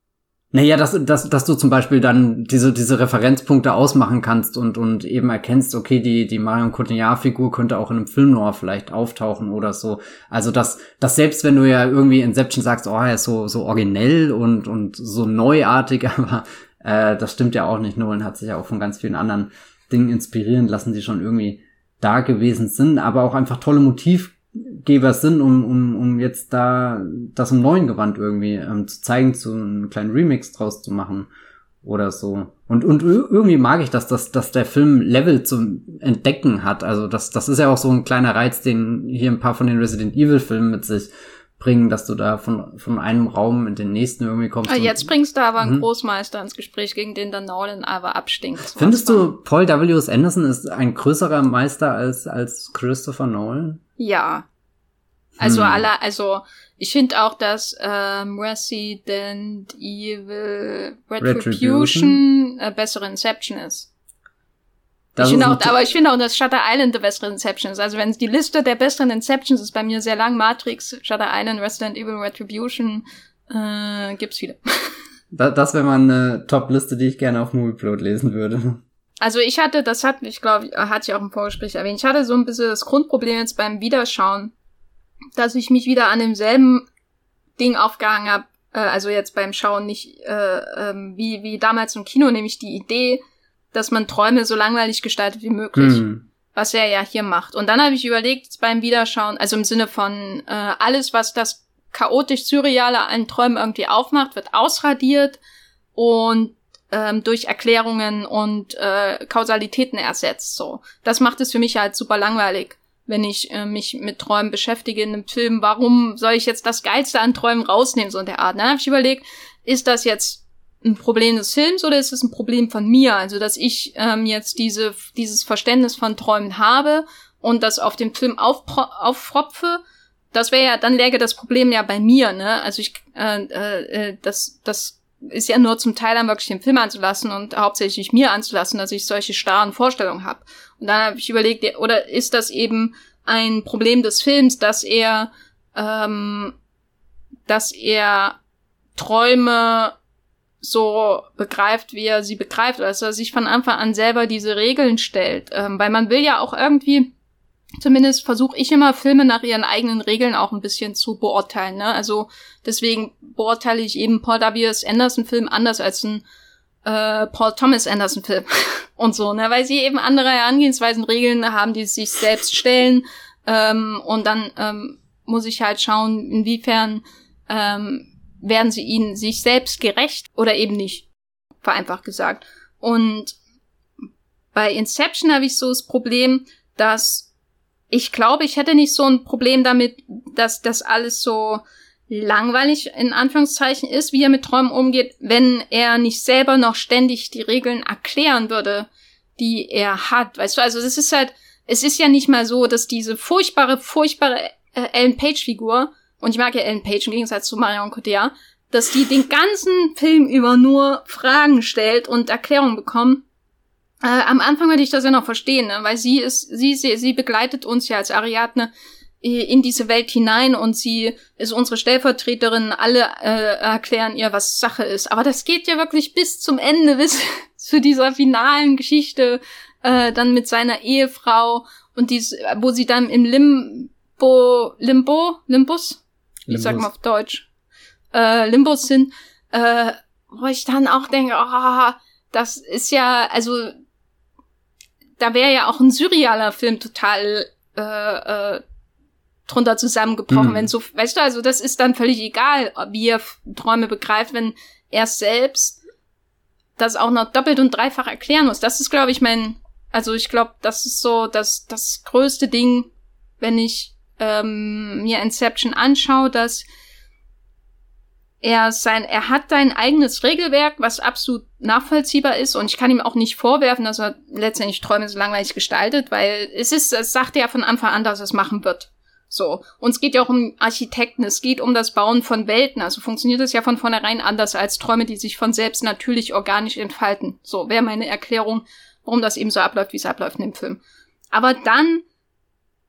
Naja, dass, dass, dass du zum Beispiel dann diese, diese Referenzpunkte ausmachen kannst und, und eben erkennst, okay, die, die Marion Cotillard-Figur könnte auch in einem Film noir vielleicht auftauchen oder so. Also, dass, dass selbst wenn du ja irgendwie Inception sagst, oh, er ist so, so originell und, und so neuartig, aber äh, das stimmt ja auch nicht. Nolan hat sich ja auch von ganz vielen anderen Dingen inspirieren lassen, die schon irgendwie da gewesen sind, aber auch einfach tolle Motiv Geber sind, um, um, um jetzt da das im neuen Gewand irgendwie ähm, zu zeigen, zu einem kleinen Remix draus zu machen oder so. Und, und irgendwie mag ich das, dass, dass der Film Level zum Entdecken hat. Also das, das ist ja auch so ein kleiner Reiz, den hier ein paar von den Resident Evil Filmen mit sich bringen, dass du da von, von einem Raum in den nächsten irgendwie kommst. Ah, jetzt bringst du aber einen mhm. Großmeister ins Gespräch, gegen den dann Nolan aber abstinkt. Findest du, Paul W. S. Anderson ist ein größerer Meister als, als Christopher Nolan? Ja. Also hm. alle, also ich finde auch, dass ähm, Resident Evil Retribution, Retribution. Äh, bessere Inception ist. Das ich finde auch, aber ich finde auch, dass Shutter Island der bessere Inception ist. Also wenn die Liste der besseren Inceptions ist bei mir sehr lang, Matrix, Shutter Island, Resident Evil Retribution, äh, gibt's viele. Das wäre mal eine Top-Liste, die ich gerne auf Movieplot lesen würde. Also ich hatte, das hat ich glaube, hatte ich auch im Vorgespräch erwähnt, ich hatte so ein bisschen das Grundproblem jetzt beim Wiederschauen, dass ich mich wieder an demselben Ding aufgehangen habe, äh, also jetzt beim Schauen nicht äh, ähm, wie, wie damals im Kino, nämlich die Idee, dass man Träume so langweilig gestaltet wie möglich. Mhm. Was er ja hier macht. Und dann habe ich überlegt, beim Wiederschauen, also im Sinne von äh, alles, was das chaotisch Surreale an Träumen irgendwie aufmacht, wird ausradiert und ähm, durch Erklärungen und äh, Kausalitäten ersetzt. So, das macht es für mich halt super langweilig, wenn ich äh, mich mit Träumen beschäftige in einem Film. Warum soll ich jetzt das Geilste an Träumen rausnehmen so in der Art? Dann habe ich überlegt, ist das jetzt ein Problem des Films oder ist es ein Problem von mir? Also, dass ich ähm, jetzt diese, dieses Verständnis von Träumen habe und das auf den Film auffropfe, das wäre ja, dann läge das Problem ja bei mir, ne? Also ich, äh, äh, das, das ist ja nur zum Teil dann wirklich den Film anzulassen und hauptsächlich mir anzulassen, dass ich solche starren Vorstellungen habe. Und dann habe ich überlegt, oder ist das eben ein Problem des Films, dass er, ähm, dass er Träume so begreift, wie er sie begreift, oder dass er sich von Anfang an selber diese Regeln stellt. Ähm, weil man will ja auch irgendwie, zumindest versuche ich immer Filme nach ihren eigenen Regeln auch ein bisschen zu beurteilen. Ne? Also deswegen beurteile ich eben Paul W. S. Anderson Film anders als ein äh, Paul Thomas Anderson Film und so, ne? weil sie eben andere Herangehensweisen, Regeln haben, die sich selbst stellen ähm, und dann ähm, muss ich halt schauen, inwiefern ähm, werden sie ihnen sich selbst gerecht oder eben nicht. Vereinfacht gesagt. Und bei Inception habe ich so das Problem, dass ich glaube, ich hätte nicht so ein Problem damit, dass das alles so langweilig in Anführungszeichen ist, wie er mit Träumen umgeht, wenn er nicht selber noch ständig die Regeln erklären würde, die er hat. Weißt du, also es ist halt, es ist ja nicht mal so, dass diese furchtbare, furchtbare äh, Ellen Page Figur und ich mag ja Ellen Page im Gegensatz zu Marion Cotillard, dass die den ganzen Film über nur Fragen stellt und Erklärungen bekommt. Äh, am Anfang würde ich das ja noch verstehen, ne? weil sie ist, sie, sie, sie begleitet uns ja als Ariadne in diese Welt hinein und sie ist unsere Stellvertreterin, alle äh, erklären ihr, was Sache ist. Aber das geht ja wirklich bis zum Ende, bis zu dieser finalen Geschichte, äh, dann mit seiner Ehefrau und dies, wo sie dann im Limbo, Limbo, Limbus? Ich sag mal auf Deutsch. Äh, Limbus sind, äh, wo ich dann auch denke, oh, das ist ja, also da wäre ja auch ein surrealer Film total äh, äh, drunter zusammengebrochen, mhm. wenn so, weißt du, also das ist dann völlig egal, wie er Träume begreift, wenn er selbst das auch noch doppelt und dreifach erklären muss. Das ist, glaube ich, mein, also ich glaube, das ist so das, das größte Ding, wenn ich ähm, mir Inception anschaue, dass er sein, er hat sein eigenes Regelwerk, was absolut nachvollziehbar ist und ich kann ihm auch nicht vorwerfen, dass er letztendlich Träume so langweilig gestaltet, weil es ist, es sagt er von Anfang an, dass er es machen wird. So. Und es geht ja auch um Architekten, es geht um das Bauen von Welten, also funktioniert es ja von vornherein anders als Träume, die sich von selbst natürlich organisch entfalten. So wäre meine Erklärung, warum das eben so abläuft, wie es abläuft in dem Film. Aber dann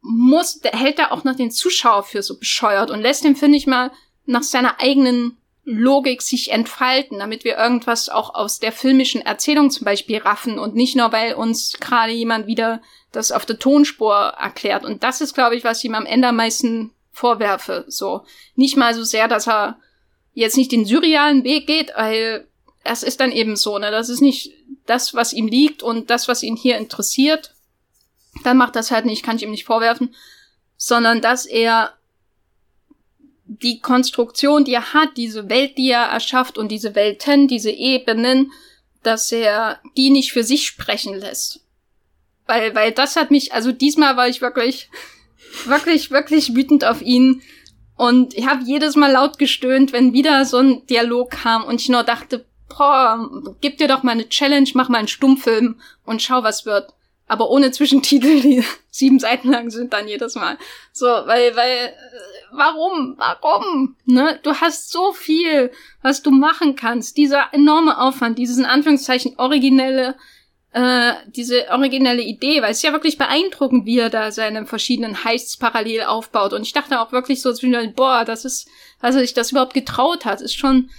muss, der hält er auch noch den Zuschauer für so bescheuert und lässt ihn, finde ich mal, nach seiner eigenen Logik sich entfalten, damit wir irgendwas auch aus der filmischen Erzählung zum Beispiel raffen und nicht nur, weil uns gerade jemand wieder das auf der Tonspur erklärt. Und das ist, glaube ich, was ich ihm am Ende am meisten vorwerfe. So. Nicht mal so sehr, dass er jetzt nicht den surrealen Weg geht, weil es ist dann eben so, ne? Das ist nicht das, was ihm liegt und das, was ihn hier interessiert dann macht das halt nicht, kann ich ihm nicht vorwerfen, sondern dass er die Konstruktion, die er hat, diese Welt, die er erschafft und diese Welten, diese Ebenen, dass er die nicht für sich sprechen lässt. Weil, weil das hat mich, also diesmal war ich wirklich, wirklich, wirklich wütend auf ihn, Und ich habe jedes Mal laut gestöhnt, wenn wieder so ein Dialog kam und ich nur dachte, boah, gib dir doch mal eine Challenge, mach mal einen Stummfilm und schau, was wird. Aber ohne Zwischentitel, die sieben Seiten lang sind dann jedes Mal. So, weil, weil, äh, warum, warum? Ne? Du hast so viel, was du machen kannst. Dieser enorme Aufwand, dieses in Anführungszeichen originelle, äh, diese originelle Idee, weil es ist ja wirklich beeindruckend, wie er da seine verschiedenen Heists parallel aufbaut. Und ich dachte auch wirklich so, boah, das ist, dass er sich das überhaupt getraut hat, ist schon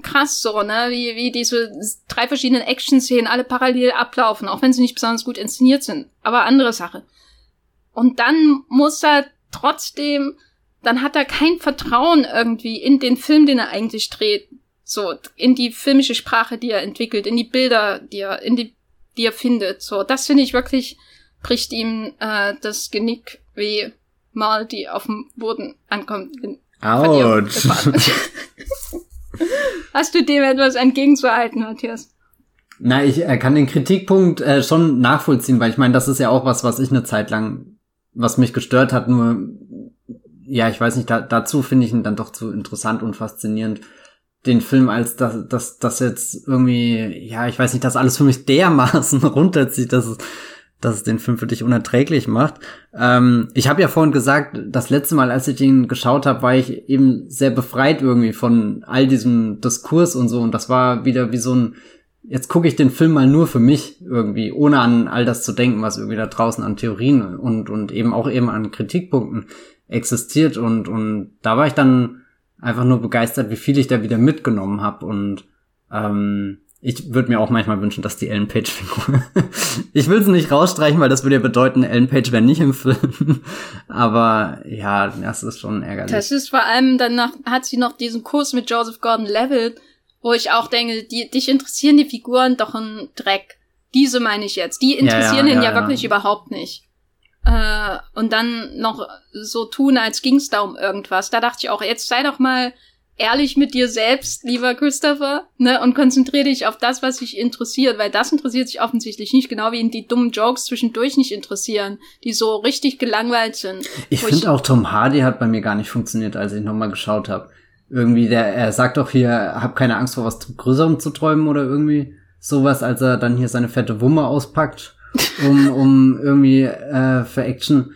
krass so, ne? Wie, wie diese drei verschiedenen Action-Szenen alle parallel ablaufen, auch wenn sie nicht besonders gut inszeniert sind. Aber andere Sache. Und dann muss er trotzdem, dann hat er kein Vertrauen irgendwie in den Film, den er eigentlich dreht. So, in die filmische Sprache, die er entwickelt, in die Bilder, die er, in die, die er findet. So, das finde ich wirklich, bricht ihm äh, das Genick, wie mal die auf dem Boden ankommt. Autsch. Hast du dem etwas entgegenzuhalten, Matthias? Na, ich äh, kann den Kritikpunkt äh, schon nachvollziehen, weil ich meine, das ist ja auch was, was ich eine Zeit lang, was mich gestört hat, nur, ja, ich weiß nicht, da, dazu finde ich ihn dann doch zu interessant und faszinierend, den Film als das, das, das jetzt irgendwie, ja, ich weiß nicht, das alles für mich dermaßen runterzieht, dass es, dass es den Film für dich unerträglich macht. Ähm, ich habe ja vorhin gesagt, das letzte Mal, als ich ihn geschaut habe, war ich eben sehr befreit irgendwie von all diesem Diskurs und so. Und das war wieder wie so ein, jetzt gucke ich den Film mal nur für mich irgendwie, ohne an all das zu denken, was irgendwie da draußen an Theorien und, und eben auch eben an Kritikpunkten existiert. Und, und da war ich dann einfach nur begeistert, wie viel ich da wieder mitgenommen habe. Und ähm, ich würde mir auch manchmal wünschen, dass die Ellen Page-Figur. ich will sie nicht rausstreichen, weil das würde ja bedeuten, Ellen Page wäre nicht im Film. Aber ja, das ist schon ärgerlich. Das ist vor allem, danach hat sie noch diesen Kurs mit Joseph Gordon-Levitt, wo ich auch denke, die, dich interessieren die Figuren doch ein Dreck. Diese meine ich jetzt. Die interessieren ja, ja, ihn ja, ja wirklich überhaupt nicht. Äh, und dann noch so tun, als ging's da um irgendwas. Da dachte ich auch, jetzt sei doch mal ehrlich mit dir selbst, lieber Christopher, ne, und konzentriere dich auf das, was dich interessiert, weil das interessiert sich offensichtlich nicht, genau wie ihn die dummen Jokes zwischendurch nicht interessieren, die so richtig gelangweilt sind. Ich finde auch Tom Hardy hat bei mir gar nicht funktioniert, als ich nochmal geschaut habe. Irgendwie, der, er sagt doch hier, hab keine Angst vor was Größerem zu träumen oder irgendwie sowas, als er dann hier seine fette Wumme auspackt, um, um irgendwie äh, für Action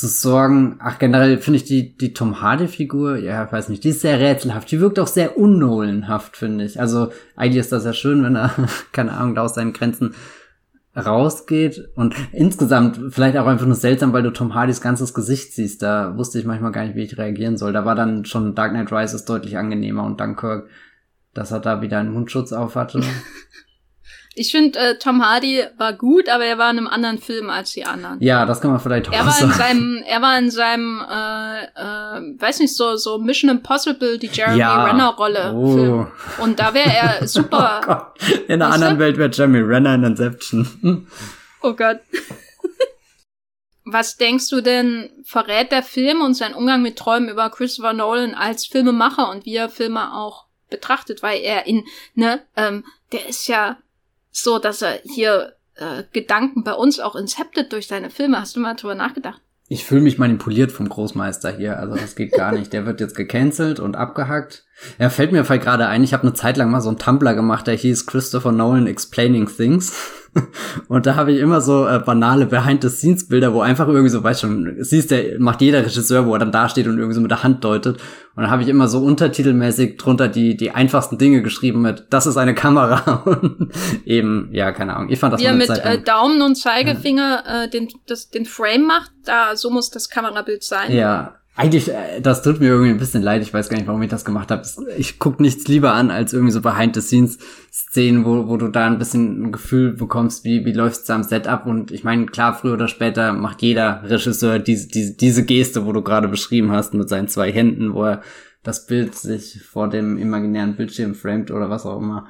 zu sorgen. Ach, generell finde ich die, die Tom Hardy-Figur, ja, weiß nicht, die ist sehr rätselhaft. Die wirkt auch sehr unnolenhaft, finde ich. Also eigentlich ist das ja schön, wenn er, keine Ahnung, da aus seinen Grenzen rausgeht. Und insgesamt vielleicht auch einfach nur seltsam, weil du Tom Hardys ganzes Gesicht siehst. Da wusste ich manchmal gar nicht, wie ich reagieren soll. Da war dann schon Dark Knight Rises deutlich angenehmer und Dunkirk, dass er da wieder einen Mundschutz auf hatte. Ich finde, äh, Tom Hardy war gut, aber er war in einem anderen Film als die anderen. Ja, das kann man vielleicht auch er war sagen. In seinem, er war in seinem, äh, äh, weiß nicht, so, so Mission Impossible, die Jeremy ja. Renner-Rolle. Oh. Und da wäre er super. Oh Gott. In einer anderen? Welt wäre Jeremy Renner in Inception. oh Gott. Was denkst du denn, verrät der Film und sein Umgang mit Träumen über Christopher Nolan als Filmemacher und wie er Filme auch betrachtet? Weil er in, ne, ähm, der ist ja so, dass er hier äh, Gedanken bei uns auch inceptet durch seine Filme. Hast du mal drüber nachgedacht? Ich fühle mich manipuliert vom Großmeister hier. Also das geht gar nicht. Der wird jetzt gecancelt und abgehackt. Ja, fällt mir gerade ein, ich habe eine Zeit lang mal so einen Tumblr gemacht, der hieß Christopher Nolan Explaining Things. Und da habe ich immer so äh, banale Behind-the-Scenes-Bilder, wo einfach irgendwie so, weißt schon, siehst der, macht jeder Regisseur, wo er dann da steht und irgendwie so mit der Hand deutet. Und dann habe ich immer so untertitelmäßig drunter die, die einfachsten Dinge geschrieben mit, das ist eine Kamera. und eben, ja, keine Ahnung. Ich fand das Wie er mit äh, Daumen und Zeigefinger ja. äh, den, das, den Frame macht, da so muss das Kamerabild sein. Ja, eigentlich, äh, das tut mir irgendwie ein bisschen leid. Ich weiß gar nicht, warum ich das gemacht habe. Ich guck nichts lieber an, als irgendwie so Behind-the-Scenes-Szenen, wo, wo du da ein bisschen ein Gefühl bekommst, wie, wie läuft's da am Setup. Und ich meine, klar, früher oder später macht jeder Regisseur diese, diese, diese Geste, wo du gerade beschrieben hast, mit seinen zwei Händen, wo er das Bild sich vor dem imaginären Bildschirm framet oder was auch immer.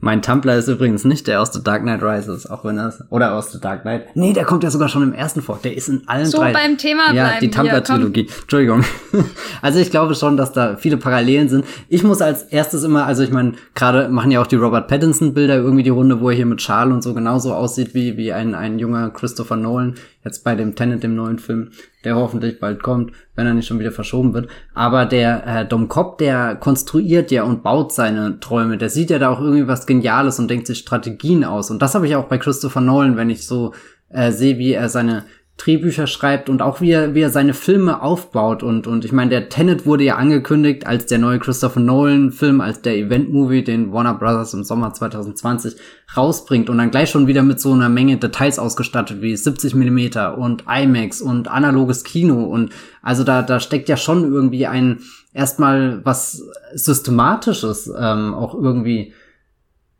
Mein Tumblr ist übrigens nicht der aus The Dark Knight Rises, auch wenn er oder aus The Dark Knight. Nee, der kommt ja sogar schon im ersten vor. Der ist in allen so drei. So beim Thema ja, bleiben. die Tumblr-Trilogie. Entschuldigung. also ich glaube schon, dass da viele Parallelen sind. Ich muss als erstes immer, also ich meine, gerade machen ja auch die Robert Pattinson-Bilder irgendwie die Runde, wo er hier mit Charles und so genauso aussieht wie, wie ein, ein junger Christopher Nolan, jetzt bei dem Tenet, dem neuen Film der hoffentlich bald kommt, wenn er nicht schon wieder verschoben wird. Aber der äh, Dom Cobb, der konstruiert ja und baut seine Träume. Der sieht ja da auch irgendwie was Geniales und denkt sich Strategien aus. Und das habe ich auch bei Christopher Nolan, wenn ich so äh, sehe, wie er seine Drehbücher schreibt und auch wie er, wie er seine Filme aufbaut. Und, und ich meine, der Tenet wurde ja angekündigt als der neue Christopher Nolan-Film, als der Event-Movie, den Warner Brothers im Sommer 2020 rausbringt und dann gleich schon wieder mit so einer Menge Details ausgestattet wie 70 Millimeter und IMAX und analoges Kino. Und also da, da steckt ja schon irgendwie ein erstmal was Systematisches ähm, auch irgendwie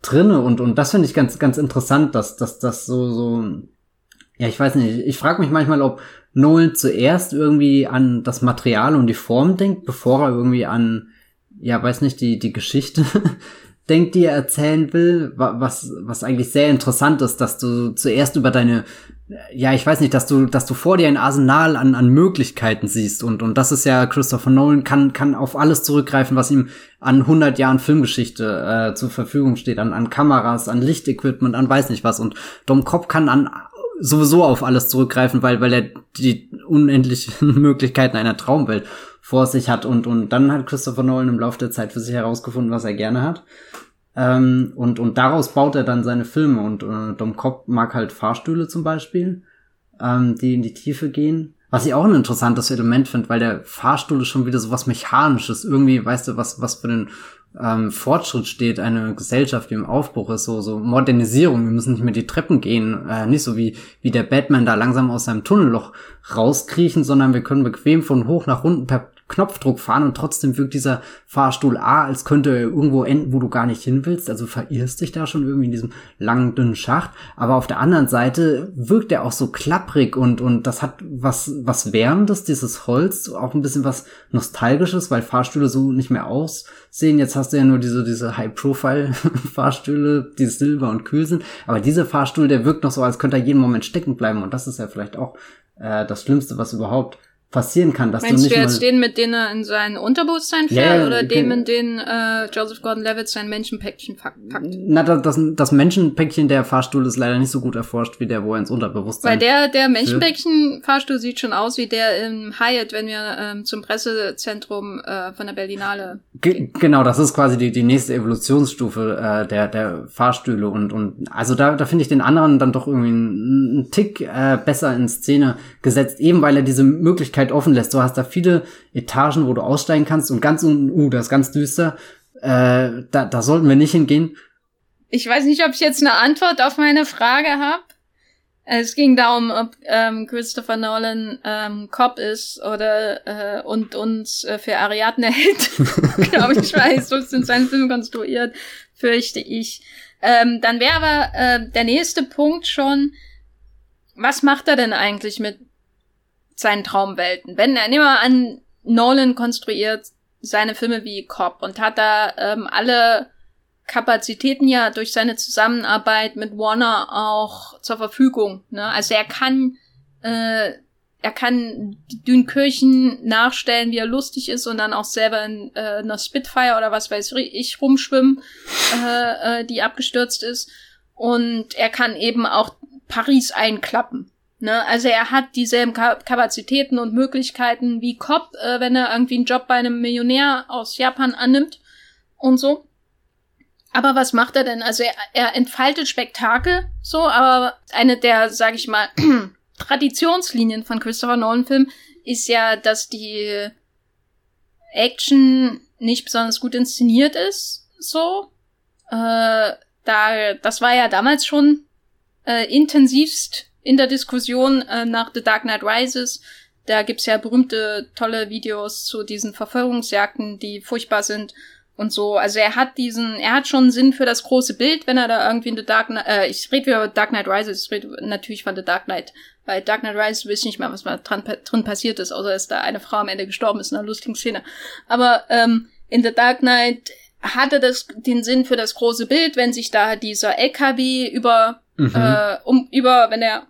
drinne. Und, und das finde ich ganz, ganz interessant, dass, dass das so, so ja, ich weiß nicht. Ich frage mich manchmal, ob Nolan zuerst irgendwie an das Material und die Form denkt, bevor er irgendwie an, ja, weiß nicht, die, die Geschichte denkt, die er erzählen will, was, was eigentlich sehr interessant ist, dass du zuerst über deine, ja, ich weiß nicht, dass du, dass du vor dir ein Arsenal an, an Möglichkeiten siehst. Und, und das ist ja, Christopher Nolan kann, kann auf alles zurückgreifen, was ihm an 100 Jahren Filmgeschichte äh, zur Verfügung steht, an, an Kameras, an Lichtequipment, an weiß nicht was. Und Dom Cobb kann an sowieso auf alles zurückgreifen, weil, weil er die unendlichen Möglichkeiten einer Traumwelt vor sich hat. Und, und dann hat Christopher Nolan im Laufe der Zeit für sich herausgefunden, was er gerne hat. Ähm, und, und daraus baut er dann seine Filme. Und äh, Dom Cobb mag halt Fahrstühle zum Beispiel, ähm, die in die Tiefe gehen. Was ich auch ein interessantes Element finde, weil der Fahrstuhl ist schon wieder so was Mechanisches. Irgendwie, weißt du, was, was für den ähm, Fortschritt steht, eine Gesellschaft, die im Aufbruch ist, so, so Modernisierung, wir müssen nicht mehr die Treppen gehen, äh, nicht so wie, wie der Batman da langsam aus seinem Tunnelloch rauskriechen, sondern wir können bequem von hoch nach unten per Knopfdruck fahren und trotzdem wirkt dieser Fahrstuhl A, als könnte er irgendwo enden, wo du gar nicht hin willst. Also verirrst dich da schon irgendwie in diesem langen, dünnen Schacht. Aber auf der anderen Seite wirkt er auch so klapprig und, und das hat was, was Wärmendes, dieses Holz, auch ein bisschen was Nostalgisches, weil Fahrstühle so nicht mehr aussehen. Jetzt hast du ja nur diese, diese High-Profile-Fahrstühle, die silber und kühl sind. Aber dieser Fahrstuhl, der wirkt noch so, als könnte er jeden Moment stecken bleiben. Und das ist ja vielleicht auch äh, das Schlimmste, was überhaupt passieren kann, dass Meinst du nicht du jetzt den, mit denen er in sein Unterbewusstsein fährt, Ja, oder den, mit dem äh, Joseph Gordon-Levitt sein Menschenpäckchen pack- packt? Na, das, das, das Menschenpäckchen der Fahrstuhl ist leider nicht so gut erforscht wie der, wo er ins Unterbewusstsein. Weil der, der Menschenpäckchen-Fahrstuhl sieht schon aus wie der im Hyatt, wenn wir ähm, zum Pressezentrum äh, von der Berlinale. Ge genau, das ist quasi die, die nächste Evolutionsstufe äh, der, der Fahrstühle und, und also da, da finde ich den anderen dann doch irgendwie einen, einen Tick äh, besser in Szene gesetzt, eben weil er diese Möglichkeit offen lässt. Du hast da viele Etagen, wo du aussteigen kannst und ganz unten, uh, das ist ganz düster, äh, da, da sollten wir nicht hingehen. Ich weiß nicht, ob ich jetzt eine Antwort auf meine Frage habe. Es ging darum, ob ähm, Christopher Nolan ähm, Cop ist oder äh, und uns äh, für Ariadne hält. Glaube ich, weiß, so sind seine Filme konstruiert, fürchte ich. Ähm, dann wäre aber äh, der nächste Punkt schon, was macht er denn eigentlich mit seinen Traumwelten? Wenn er, nehmen wir an, Nolan konstruiert seine Filme wie Cop und hat da ähm, alle Kapazitäten ja durch seine Zusammenarbeit mit Warner auch zur Verfügung. Ne? Also er kann, äh, er kann Dünkirchen nachstellen, wie er lustig ist und dann auch selber in äh, einer Spitfire oder was weiß ich rumschwimmen, äh, äh, die abgestürzt ist. Und er kann eben auch Paris einklappen. Ne? Also er hat dieselben Ka Kapazitäten und Möglichkeiten wie Cobb, äh, wenn er irgendwie einen Job bei einem Millionär aus Japan annimmt und so. Aber was macht er denn? Also er, er entfaltet Spektakel, so, aber eine der, sag ich mal, Traditionslinien von Christopher Nolan-Filmen ist ja, dass die Action nicht besonders gut inszeniert ist, so. Äh, da, das war ja damals schon äh, intensivst in der Diskussion äh, nach The Dark Knight Rises. Da gibt's ja berühmte, tolle Videos zu diesen Verfolgungsjagden, die furchtbar sind und so. Also er hat diesen, er hat schon Sinn für das große Bild, wenn er da irgendwie in The Dark Knight, äh, ich rede über Dark Knight Rises, ich rede natürlich von The Dark Knight. Bei Dark Knight Rises weiß ich nicht mehr, was mal dran, drin passiert ist, außer dass da eine Frau am Ende gestorben ist in einer lustigen Szene. Aber ähm, in The Dark Knight hatte das den Sinn für das große Bild, wenn sich da dieser LKW über, Mhm. äh, um, über, wenn er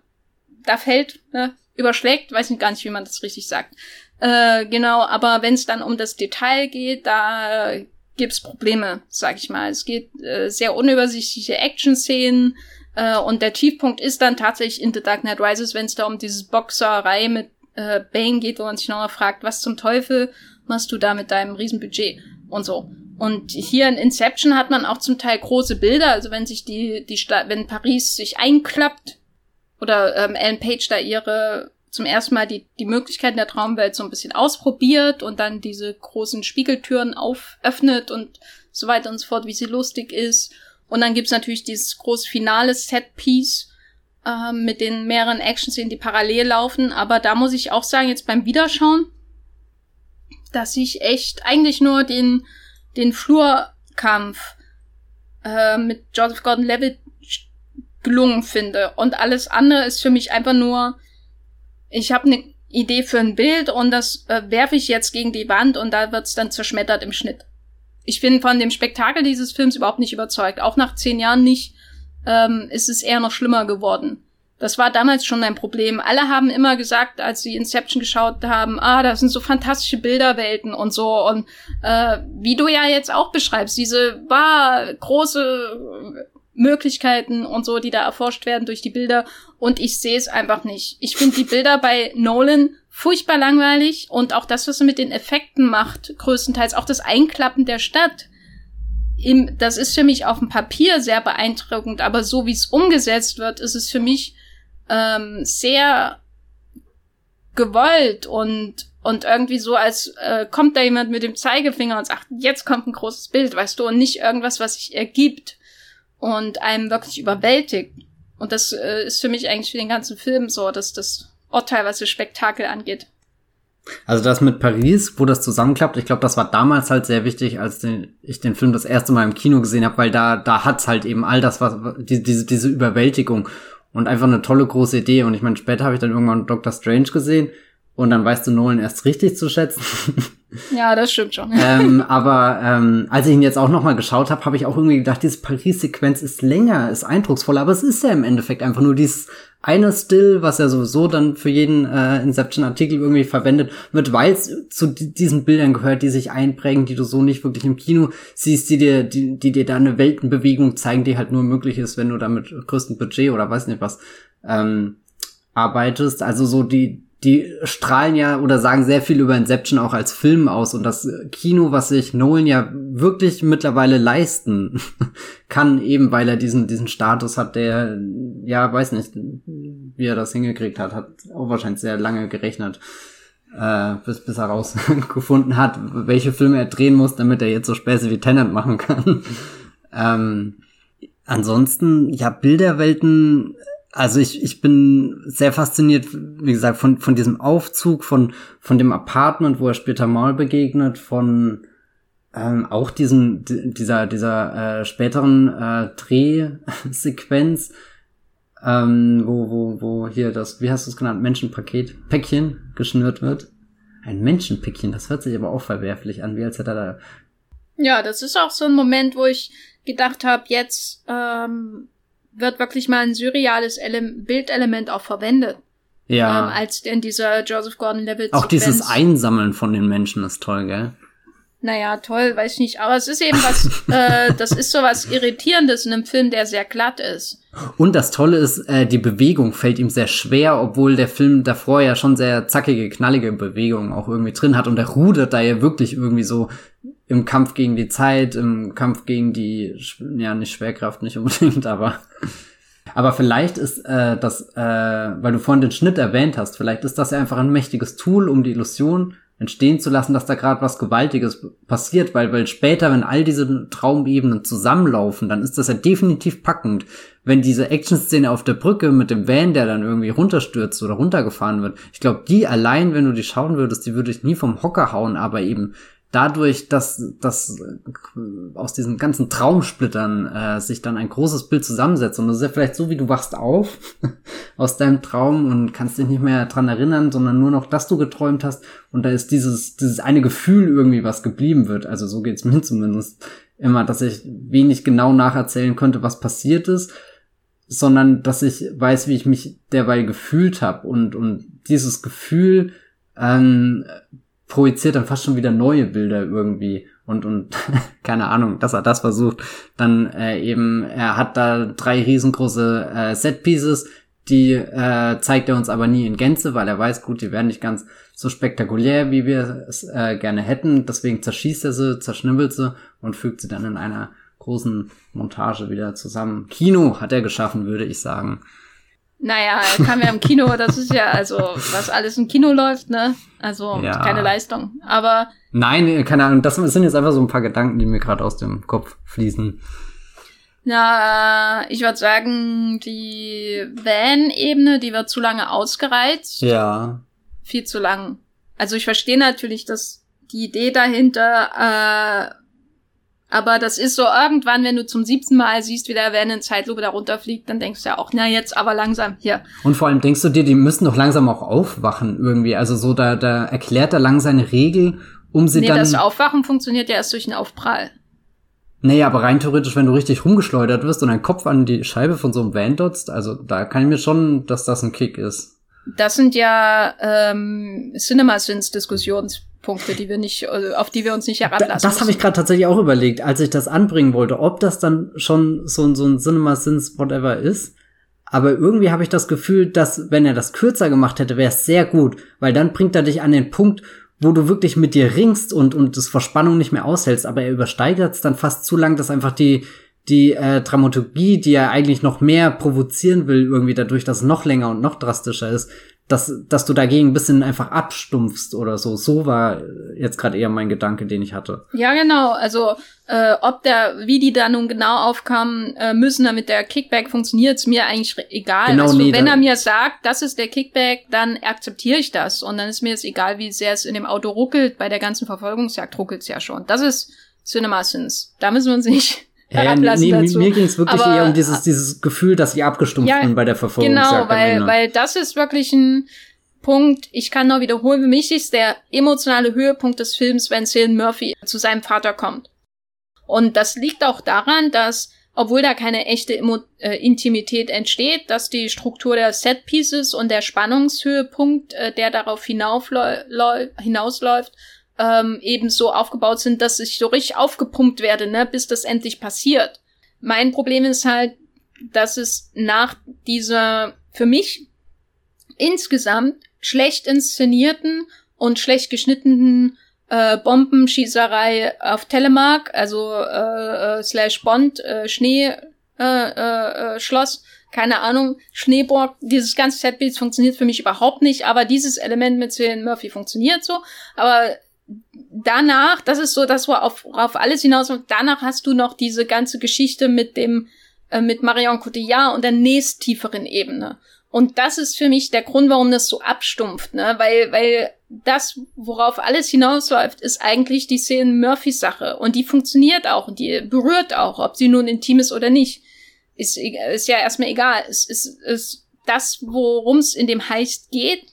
da fällt, ne, überschlägt, weiß ich gar nicht, wie man das richtig sagt. Äh, genau, aber wenn es dann um das Detail geht, da gibt's Probleme, sag ich mal. Es geht äh, sehr unübersichtliche Action-Szenen äh, und der Tiefpunkt ist dann tatsächlich in The Dark Knight Rises, wenn es da um dieses Boxerei mit äh, Bane geht, wo man sich nochmal fragt, was zum Teufel machst du da mit deinem Riesenbudget und so. Und hier in Inception hat man auch zum Teil große Bilder, also wenn sich die, die Stadt, wenn Paris sich einklappt oder ähm, Ellen Page da ihre zum ersten Mal die, die Möglichkeiten der Traumwelt so ein bisschen ausprobiert und dann diese großen Spiegeltüren auföffnet und so weiter und so fort, wie sie lustig ist. Und dann gibt's natürlich dieses große finale Set-Piece äh, mit den mehreren Action-Szenen, die parallel laufen. Aber da muss ich auch sagen, jetzt beim Wiederschauen, dass ich echt eigentlich nur den, den Flurkampf äh, mit Joseph Gordon-Levitt gelungen finde. Und alles andere ist für mich einfach nur, ich habe eine Idee für ein Bild und das äh, werfe ich jetzt gegen die Wand und da wird's dann zerschmettert im Schnitt. Ich bin von dem Spektakel dieses Films überhaupt nicht überzeugt. Auch nach zehn Jahren nicht, ähm, ist es eher noch schlimmer geworden. Das war damals schon ein Problem. Alle haben immer gesagt, als sie Inception geschaut haben, ah, das sind so fantastische Bilderwelten und so. Und äh, wie du ja jetzt auch beschreibst, diese war große Möglichkeiten und so, die da erforscht werden durch die Bilder. Und ich sehe es einfach nicht. Ich finde die Bilder bei Nolan furchtbar langweilig und auch das, was er mit den Effekten macht, größtenteils auch das Einklappen der Stadt. Im, das ist für mich auf dem Papier sehr beeindruckend, aber so wie es umgesetzt wird, ist es für mich ähm, sehr gewollt und und irgendwie so, als äh, kommt da jemand mit dem Zeigefinger und sagt, jetzt kommt ein großes Bild, weißt du, und nicht irgendwas, was sich ergibt und einem wirklich überwältigt. Und das äh, ist für mich eigentlich für den ganzen Film so, dass das Urteil, was das Spektakel angeht. Also das mit Paris, wo das zusammenklappt, ich glaube, das war damals halt sehr wichtig, als den, ich den Film das erste Mal im Kino gesehen habe, weil da da hat's halt eben all das, was die, diese diese Überwältigung und einfach eine tolle große Idee. Und ich meine, später habe ich dann irgendwann Doctor Strange gesehen und dann weißt du Nolan erst richtig zu schätzen. Ja, das stimmt schon. ähm, aber ähm, als ich ihn jetzt auch nochmal geschaut habe, habe ich auch irgendwie gedacht, diese Paris-Sequenz ist länger, ist eindrucksvoller, aber es ist ja im Endeffekt einfach nur dieses eine Still, was ja sowieso dann für jeden äh, Inception-Artikel irgendwie verwendet wird, weil es zu diesen Bildern gehört, die sich einprägen, die du so nicht wirklich im Kino siehst, die dir, die, die dir da eine Weltenbewegung zeigen, die halt nur möglich ist, wenn du da mit größtem Budget oder weiß nicht was ähm, arbeitest. Also so die die strahlen ja oder sagen sehr viel über Inception auch als Film aus und das Kino, was sich Nolan ja wirklich mittlerweile leisten kann, eben weil er diesen, diesen Status hat, der, ja, weiß nicht, wie er das hingekriegt hat, hat auch wahrscheinlich sehr lange gerechnet, äh, bis, bis er rausgefunden hat, welche Filme er drehen muss, damit er jetzt so Späße wie Tennant machen kann. ähm, ansonsten, ja, Bilderwelten also ich, ich bin sehr fasziniert, wie gesagt, von, von diesem Aufzug, von, von dem Apartment, wo er später mal begegnet, von ähm, auch diesen, dieser, dieser äh, späteren äh, Drehsequenz, ähm, wo, wo, wo hier das, wie hast du es genannt, Menschenpaket, Päckchen geschnürt wird. Ein Menschenpäckchen, das hört sich aber auch verwerflich an, wie als hätte er da. Ja, das ist auch so ein Moment, wo ich gedacht habe, jetzt ähm, wird wirklich mal ein surreales Ele Bildelement auch verwendet. Ja. Ähm, als in dieser Joseph Gordon-Levitt. Auch dieses Einsammeln von den Menschen ist toll, gell? Naja, toll, weiß ich nicht. Aber es ist eben was, äh, das ist so was Irritierendes in einem Film, der sehr glatt ist. Und das Tolle ist, äh, die Bewegung fällt ihm sehr schwer, obwohl der Film davor ja schon sehr zackige, knallige Bewegungen auch irgendwie drin hat. Und er rudert da ja wirklich irgendwie so im Kampf gegen die Zeit, im Kampf gegen die, ja, nicht Schwerkraft, nicht unbedingt, aber. Aber vielleicht ist äh, das, äh, weil du vorhin den Schnitt erwähnt hast, vielleicht ist das ja einfach ein mächtiges Tool, um die Illusion entstehen zu lassen, dass da gerade was Gewaltiges passiert, weil, weil später, wenn all diese Traumebenen zusammenlaufen, dann ist das ja definitiv packend. Wenn diese Action-Szene auf der Brücke mit dem Van, der dann irgendwie runterstürzt oder runtergefahren wird, ich glaube, die allein, wenn du die schauen würdest, die würde ich nie vom Hocker hauen, aber eben dadurch, dass, dass äh, aus diesen ganzen Traumsplittern äh, sich dann ein großes Bild zusammensetzt. Und das ist ja vielleicht so, wie du wachst auf aus deinem Traum und kannst dich nicht mehr dran erinnern, sondern nur noch, dass du geträumt hast. Und da ist dieses, dieses eine Gefühl irgendwie, was geblieben wird. Also so geht's mir zumindest immer, dass ich wenig genau nacherzählen konnte, was passiert ist, sondern dass ich weiß, wie ich mich derweil gefühlt habe. Und, und dieses Gefühl ähm, projiziert dann fast schon wieder neue Bilder irgendwie und und keine Ahnung, dass er das versucht. Dann äh, eben, er hat da drei riesengroße äh, Set Pieces, Die äh, zeigt er uns aber nie in Gänze, weil er weiß, gut, die werden nicht ganz so spektakulär, wie wir es äh, gerne hätten. Deswegen zerschießt er sie, zerschnibbelt sie und fügt sie dann in einer großen Montage wieder zusammen. Kino hat er geschaffen, würde ich sagen. Naja, kam ja im Kino, das ist ja also, was alles im Kino läuft, ne? Also ja. keine Leistung. Aber. Nein, keine Ahnung, das sind jetzt einfach so ein paar Gedanken, die mir gerade aus dem Kopf fließen. Na, ich würde sagen, die Van-Ebene, die wird zu lange ausgereizt. Ja. Viel zu lang. Also ich verstehe natürlich, dass die Idee dahinter äh, aber das ist so irgendwann, wenn du zum siebten Mal siehst, wie der Van in Zeitlupe da runterfliegt, dann denkst du ja auch, na jetzt aber langsam hier. Und vor allem denkst du dir, die müssen doch langsam auch aufwachen irgendwie. Also so, da, da erklärt er lang seine Regel, um sie nee, dann. Nee, das Aufwachen funktioniert ja erst durch einen Aufprall. Naja, aber rein theoretisch, wenn du richtig rumgeschleudert wirst und dein Kopf an die Scheibe von so einem Van dotzt, also da kann ich mir schon, dass das ein Kick ist. Das sind ja ähm, Cinema-Sins-Diskussions Punkte, die wir nicht, äh, auf die wir uns nicht heranlassen. Das habe ich gerade tatsächlich auch überlegt, als ich das anbringen wollte, ob das dann schon so, so ein Cinema Sins Whatever ist. Aber irgendwie habe ich das Gefühl, dass wenn er das kürzer gemacht hätte, wäre es sehr gut, weil dann bringt er dich an den Punkt, wo du wirklich mit dir ringst und und das vor Spannung nicht mehr aushältst. Aber er übersteigert es dann fast zu lang, dass einfach die die äh, Dramaturgie, die er eigentlich noch mehr provozieren will, irgendwie dadurch, dass es noch länger und noch drastischer ist, dass, dass du dagegen ein bisschen einfach abstumpfst oder so. So war jetzt gerade eher mein Gedanke, den ich hatte. Ja, genau. Also äh, ob der, wie die da nun genau aufkamen äh, müssen, damit der Kickback funktioniert, ist mir eigentlich egal. Genau, also nee, wenn er mir sagt, das ist der Kickback, dann akzeptiere ich das. Und dann ist mir jetzt egal, wie sehr es in dem Auto ruckelt. Bei der ganzen Verfolgungsjagd ruckelt es ja schon. Das ist CinemaSins. Da müssen wir uns nicht ja, nee, dazu. mir ging es wirklich aber, eher um dieses, dieses Gefühl, dass sie abgestumpft ja, sind bei der Verfolgung. Genau, weil, weil das ist wirklich ein Punkt, ich kann noch wiederholen, für mich ist der emotionale Höhepunkt des Films, wenn Cillian Murphy zu seinem Vater kommt. Und das liegt auch daran, dass, obwohl da keine echte Emo äh, Intimität entsteht, dass die Struktur der Set-Pieces und der Spannungshöhepunkt, äh, der darauf hinausläuft, ähm, eben so aufgebaut sind, dass ich so richtig aufgepumpt werde, ne, bis das endlich passiert. Mein Problem ist halt, dass es nach dieser für mich insgesamt schlecht inszenierten und schlecht geschnittenen äh, Bombenschießerei auf Telemark, also äh, äh, slash Bond, äh, Schnee, äh, äh, äh, Schloss, keine Ahnung, Schneeborg, dieses ganze Setbild funktioniert für mich überhaupt nicht, aber dieses Element mit Cillian Murphy funktioniert so, aber danach, das ist so das, worauf auf alles hinaus, und danach hast du noch diese ganze Geschichte mit dem, äh, mit Marion Cotillard und der nächsttieferen Ebene. Und das ist für mich der Grund, warum das so abstumpft, ne? Weil, weil das, worauf alles hinausläuft, ist eigentlich die Szene Murphys Sache. Und die funktioniert auch und die berührt auch, ob sie nun intim ist oder nicht. Ist, ist ja erstmal egal. Es ist, ist, ist das, worum es in dem Heist geht,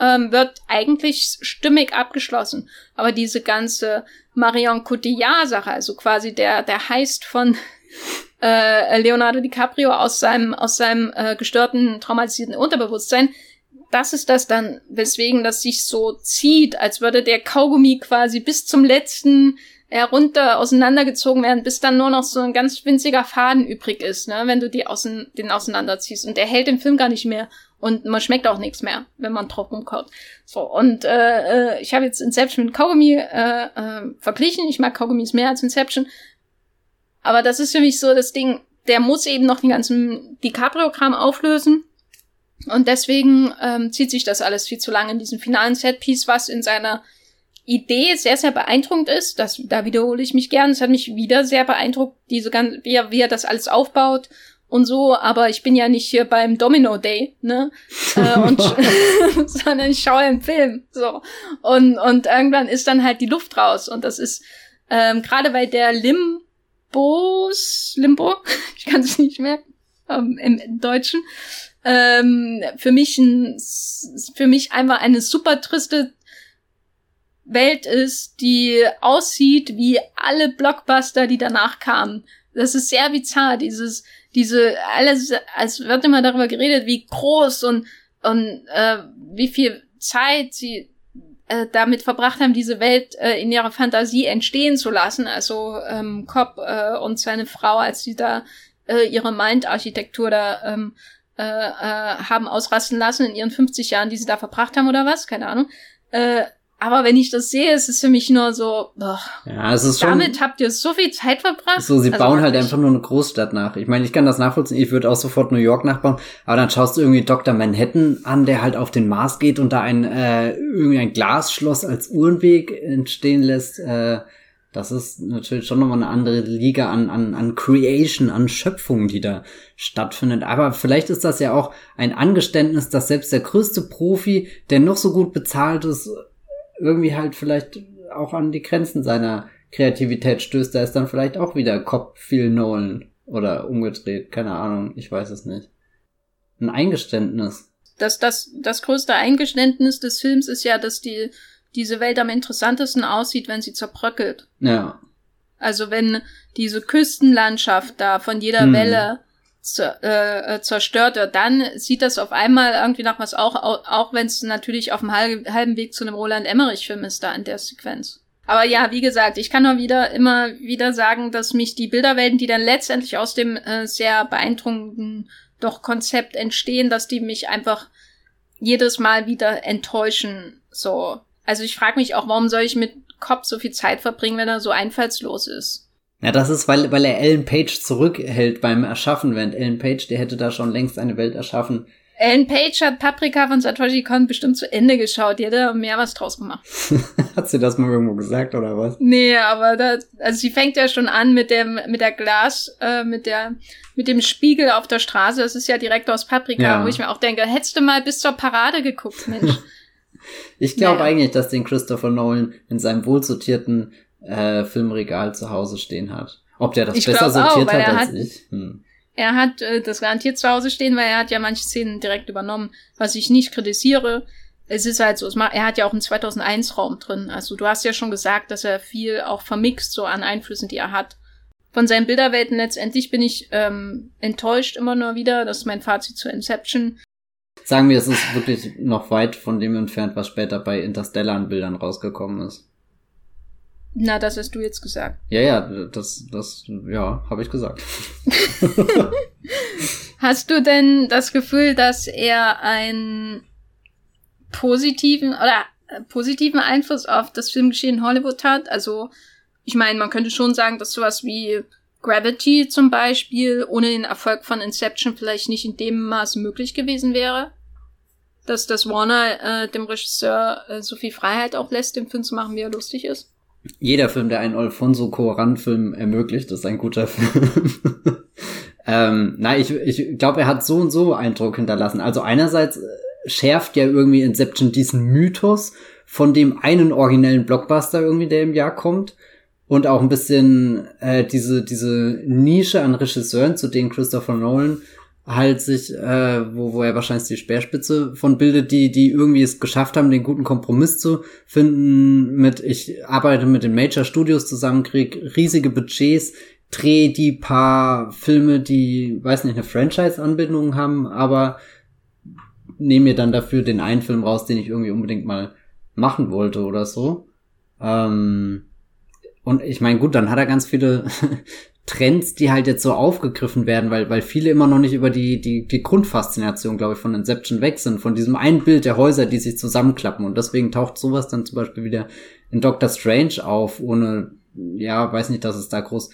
ähm, wird eigentlich stimmig abgeschlossen. Aber diese ganze Marion Cotillard-Sache, also quasi der, der Heist von äh, Leonardo DiCaprio aus seinem, aus seinem äh, gestörten, traumatisierten Unterbewusstsein, das ist das dann, weswegen das sich so zieht, als würde der Kaugummi quasi bis zum letzten herunter auseinandergezogen werden, bis dann nur noch so ein ganz winziger Faden übrig ist, ne, wenn du die außen, den auseinanderziehst. Und der hält den Film gar nicht mehr. Und man schmeckt auch nichts mehr, wenn man drauf rumkaut. So, und äh, äh, ich habe jetzt Inception mit Kaugummi äh, äh, verglichen. Ich mag Kaugummis mehr als Inception. Aber das ist für mich so das Ding, der muss eben noch den ganzen DiCaprio-Kram auflösen. Und deswegen ähm, zieht sich das alles viel zu lange in diesem finalen Setpiece, was in seiner Idee sehr, sehr beeindruckend ist. Das, da wiederhole ich mich gern. Es hat mich wieder sehr beeindruckt, diese ganze, wie er, wie er das alles aufbaut und so, aber ich bin ja nicht hier beim Domino Day, ne? äh, und sondern ich schaue einen Film. So. Und, und irgendwann ist dann halt die Luft raus. Und das ist ähm, gerade bei der Limbos, Limbo, ich kann es nicht mehr ähm, im Deutschen, ähm, für mich ein, für mich einfach eine super triste Welt ist, die aussieht wie alle Blockbuster, die danach kamen. Das ist sehr bizarr, dieses diese, alles, es wird immer darüber geredet, wie groß und, und äh, wie viel Zeit sie äh, damit verbracht haben, diese Welt äh, in ihrer Fantasie entstehen zu lassen. Also ähm, Cobb äh, und seine Frau, als sie da äh, ihre Mind-Architektur da ähm, äh, äh, haben ausrasten lassen in ihren 50 Jahren, die sie da verbracht haben oder was, keine Ahnung. Äh, aber wenn ich das sehe, ist es für mich nur so, boah, ja, es ist schon, damit habt ihr so viel Zeit verbracht. So, sie also bauen halt einfach nur eine Großstadt nach. Ich meine, ich kann das nachvollziehen, ich würde auch sofort New York nachbauen, aber dann schaust du irgendwie Dr. Manhattan an, der halt auf den Mars geht und da ein äh, irgendwie ein Glasschloss als Uhrenweg entstehen lässt. Äh, das ist natürlich schon nochmal eine andere Liga an, an, an Creation, an Schöpfung, die da stattfindet. Aber vielleicht ist das ja auch ein Angeständnis, dass selbst der größte Profi, der noch so gut bezahlt ist, irgendwie halt vielleicht auch an die Grenzen seiner Kreativität stößt, da ist dann vielleicht auch wieder Cop Phil Nolan oder umgedreht, keine Ahnung, ich weiß es nicht. Ein Eingeständnis. Das, das, das größte Eingeständnis des Films ist ja, dass die, diese Welt am interessantesten aussieht, wenn sie zerbröckelt. Ja. Also wenn diese Küstenlandschaft da von jeder hm. Welle äh, äh, zerstört wird, dann sieht das auf einmal irgendwie nach was auch, auch, auch wenn es natürlich auf dem halben Weg zu einem Roland Emmerich-Film ist da in der Sequenz. Aber ja, wie gesagt, ich kann nur wieder immer wieder sagen, dass mich die Bilderwelten, die dann letztendlich aus dem äh, sehr beeindruckenden doch Konzept entstehen, dass die mich einfach jedes Mal wieder enttäuschen. So. Also ich frage mich auch, warum soll ich mit Cobb so viel Zeit verbringen, wenn er so einfallslos ist? Ja, das ist, weil, weil er Ellen Page zurückhält beim Erschaffen, während Ellen Page, der hätte da schon längst eine Welt erschaffen. Ellen Page hat Paprika von Satoshi Kon bestimmt zu Ende geschaut. Die hätte mehr was draus gemacht. hat sie das mal irgendwo gesagt oder was? Nee, aber da, also sie fängt ja schon an mit dem, mit der Glas, äh, mit der, mit dem Spiegel auf der Straße. Das ist ja direkt aus Paprika, ja. wo ich mir auch denke, hättest du mal bis zur Parade geguckt, Mensch. ich glaube naja. eigentlich, dass den Christopher Nolan in seinem wohlsortierten äh, Filmregal zu Hause stehen hat. Ob der das ich besser sortiert auch, hat als hat, ich. Hm. Er hat äh, das garantiert zu Hause stehen, weil er hat ja manche Szenen direkt übernommen, was ich nicht kritisiere. Es ist halt so, er hat ja auch einen 2001-Raum drin. Also du hast ja schon gesagt, dass er viel auch vermixt, so an Einflüssen, die er hat. Von seinen Bilderwelten letztendlich bin ich ähm, enttäuscht immer nur wieder. Das ist mein Fazit zu Inception. Sagen wir, es ist wirklich noch weit von dem entfernt, was später bei Interstellar an Bildern rausgekommen ist. Na, das hast du jetzt gesagt. Ja, ja, das, das, ja, habe ich gesagt. hast du denn das Gefühl, dass er einen positiven oder äh, positiven Einfluss auf das Filmgeschehen in Hollywood hat? Also, ich meine, man könnte schon sagen, dass sowas wie Gravity zum Beispiel ohne den Erfolg von Inception vielleicht nicht in dem Maß möglich gewesen wäre. Dass das Warner äh, dem Regisseur äh, so viel Freiheit auch lässt, den Film zu machen, wie er lustig ist jeder Film, der einen Alfonso Cuarón-Film ermöglicht, ist ein guter Film. ähm, nein, ich, ich glaube, er hat so und so Eindruck hinterlassen. Also einerseits äh, schärft ja irgendwie Inception diesen Mythos von dem einen originellen Blockbuster irgendwie, der im Jahr kommt. Und auch ein bisschen äh, diese, diese Nische an Regisseuren, zu denen Christopher Nolan halt sich, äh, wo, wo er wahrscheinlich die Speerspitze von bildet, die, die irgendwie es geschafft haben, den guten Kompromiss zu finden mit, ich arbeite mit den Major Studios zusammen, krieg riesige Budgets, dreh die paar Filme, die, weiß nicht, eine Franchise-Anbindung haben, aber nehme mir dann dafür den einen Film raus, den ich irgendwie unbedingt mal machen wollte oder so. Ähm, und ich meine, gut, dann hat er ganz viele Trends, die halt jetzt so aufgegriffen werden, weil, weil viele immer noch nicht über die, die, die Grundfaszination, glaube ich, von Inception weg sind, von diesem einen Bild der Häuser, die sich zusammenklappen. Und deswegen taucht sowas dann zum Beispiel wieder in Doctor Strange auf, ohne, ja, weiß nicht, dass es da groß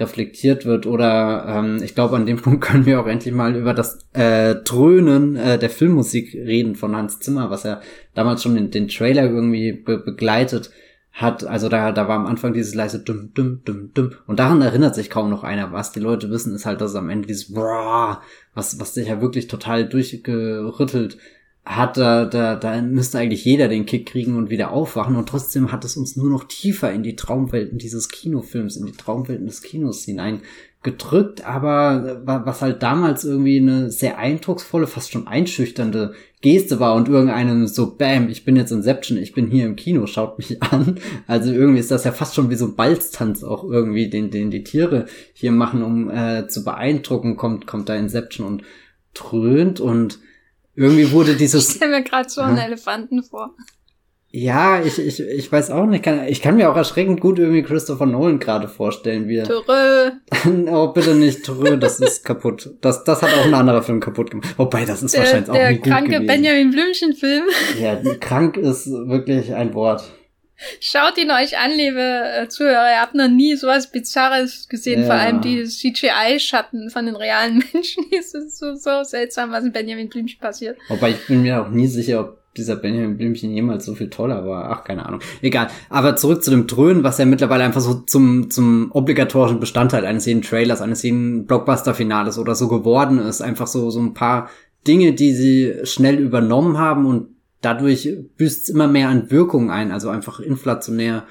reflektiert wird. Oder ähm, ich glaube, an dem Punkt können wir auch endlich mal über das äh, Dröhnen äh, der Filmmusik reden von Hans Zimmer, was ja damals schon den, den Trailer irgendwie be begleitet hat, also da, da war am Anfang dieses leise dumm, dumm, dumm, dumm. Und daran erinnert sich kaum noch einer. Was die Leute wissen, ist halt, dass am Ende dieses Brrr, was, was sich ja wirklich total durchgerüttelt hat, da, da, da müsste eigentlich jeder den Kick kriegen und wieder aufwachen. Und trotzdem hat es uns nur noch tiefer in die Traumwelten dieses Kinofilms, in die Traumwelten des Kinos hinein gedrückt, aber was halt damals irgendwie eine sehr eindrucksvolle, fast schon einschüchternde Geste war und irgendeinem so, bam, ich bin jetzt Inception, ich bin hier im Kino, schaut mich an. Also irgendwie ist das ja fast schon wie so ein Balztanz auch irgendwie, den, den die Tiere hier machen, um äh, zu beeindrucken, kommt, kommt da Inception und dröhnt und irgendwie wurde dieses... Ich stelle mir gerade so einen Elefanten vor. Ja, ich, ich, ich weiß auch nicht. Kann, ich kann mir auch erschreckend gut irgendwie Christopher Nolan gerade vorstellen, wie Törö. oh, bitte nicht Törö, das ist kaputt. Das, das hat auch ein anderer Film kaputt gemacht. Wobei, das ist Der, wahrscheinlich auch der nicht gut kranke gewesen. Benjamin Blümchen-Film. Ja, krank ist wirklich ein Wort. Schaut ihn euch an, liebe äh, Zuhörer. Ihr habt noch nie sowas Bizarres gesehen. Ja. Vor allem die CGI-Schatten von den realen Menschen. Es ist so, so seltsam, was in Benjamin Blümchen passiert. Wobei ich bin mir auch nie sicher, ob dieser Benjamin Blümchen jemals so viel toller war. Ach, keine Ahnung. Egal. Aber zurück zu dem Dröhnen, was ja mittlerweile einfach so zum, zum obligatorischen Bestandteil eines jeden Trailers, eines jeden Blockbuster-Finales oder so geworden ist. Einfach so, so ein paar Dinge, die sie schnell übernommen haben und dadurch büßt es immer mehr an Wirkung ein, also einfach inflationär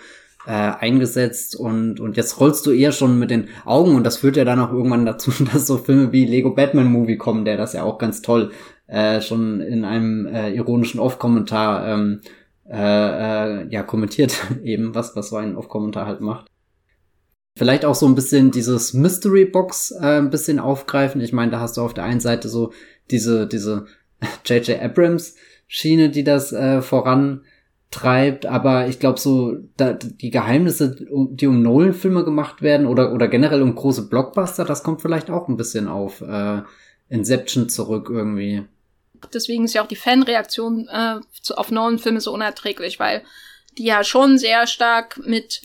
äh, eingesetzt und, und jetzt rollst du eher schon mit den Augen und das führt ja dann auch irgendwann dazu, dass so Filme wie Lego Batman Movie kommen, der das ja auch ganz toll äh, schon in einem äh, ironischen Off-Kommentar ähm, äh, äh, ja kommentiert eben, was, was so ein Off-Kommentar halt macht. Vielleicht auch so ein bisschen dieses Mystery Box äh, ein bisschen aufgreifen. Ich meine, da hast du auf der einen Seite so diese, diese J.J. Abrams Schiene, die das äh, vorantreibt, aber ich glaube so, da, die Geheimnisse, die um Nolan-Filme gemacht werden oder, oder generell um große Blockbuster, das kommt vielleicht auch ein bisschen auf äh, Inception zurück irgendwie. Deswegen ist ja auch die Fanreaktion äh, auf neuen Filme so unerträglich, weil die ja schon sehr stark mit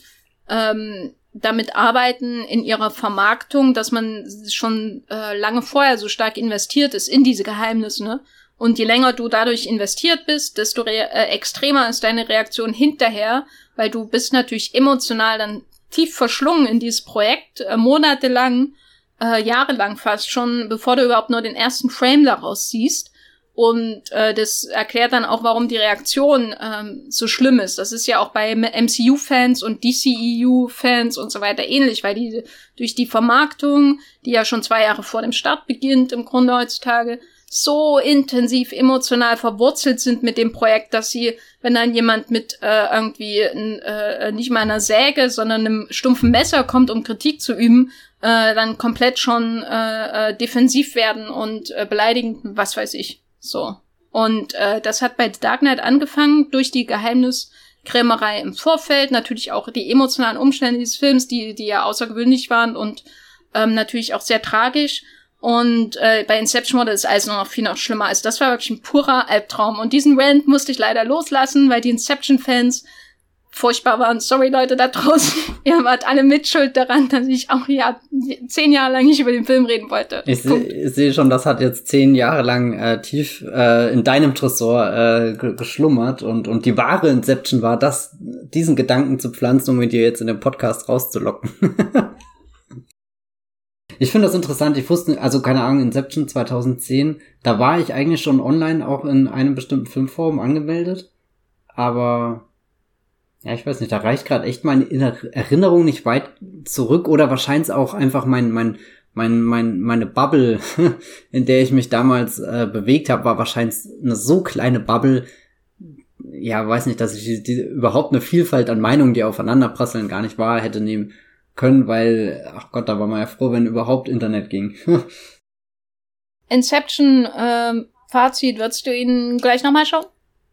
ähm, damit arbeiten in ihrer Vermarktung, dass man schon äh, lange vorher so stark investiert ist in diese Geheimnisse, ne? Und je länger du dadurch investiert bist, desto äh, extremer ist deine Reaktion hinterher, weil du bist natürlich emotional dann tief verschlungen in dieses Projekt, äh, monatelang, äh, jahrelang fast schon, bevor du überhaupt nur den ersten Frame daraus siehst. Und äh, das erklärt dann auch, warum die Reaktion ähm, so schlimm ist. Das ist ja auch bei MCU-Fans und DCEU-Fans und so weiter ähnlich, weil die durch die Vermarktung, die ja schon zwei Jahre vor dem Start beginnt, im Grunde heutzutage, so intensiv emotional verwurzelt sind mit dem Projekt, dass sie, wenn dann jemand mit äh, irgendwie äh, nicht mal einer Säge, sondern einem stumpfen Messer kommt, um Kritik zu üben, äh, dann komplett schon äh, äh, defensiv werden und äh, beleidigend, was weiß ich. So. Und äh, das hat bei Dark Knight angefangen durch die Geheimniskrämerei im Vorfeld, natürlich auch die emotionalen Umstände dieses Films, die, die ja außergewöhnlich waren und ähm, natürlich auch sehr tragisch. Und äh, bei Inception wurde es alles noch viel noch schlimmer. Also das war wirklich ein purer Albtraum. Und diesen Rant musste ich leider loslassen, weil die Inception-Fans furchtbar waren. Sorry, Leute da draußen. Ihr wart alle mitschuld daran, dass ich auch ja zehn Jahre lang nicht über den Film reden wollte. Ich sehe seh schon, das hat jetzt zehn Jahre lang äh, tief äh, in deinem Tresor äh, ge- geschlummert und, und die wahre Inception war, das, diesen Gedanken zu pflanzen, um ihn dir jetzt in den Podcast rauszulocken. ich finde das interessant. Ich wusste, also keine Ahnung, Inception 2010, da war ich eigentlich schon online auch in einem bestimmten Filmforum angemeldet, aber ja, ich weiß nicht, da reicht gerade echt meine Inner- Erinnerung nicht weit zurück oder wahrscheinlich auch einfach mein, mein, mein, mein, meine Bubble, in der ich mich damals äh, bewegt habe, war wahrscheinlich eine so kleine Bubble, ja, weiß nicht, dass ich die, die, überhaupt eine Vielfalt an Meinungen, die aufeinander prasseln, gar nicht wahr hätte nehmen können, weil, ach Gott, da war man ja froh, wenn überhaupt Internet ging. Inception, ähm, Fazit, würdest du ihn gleich nochmal schauen?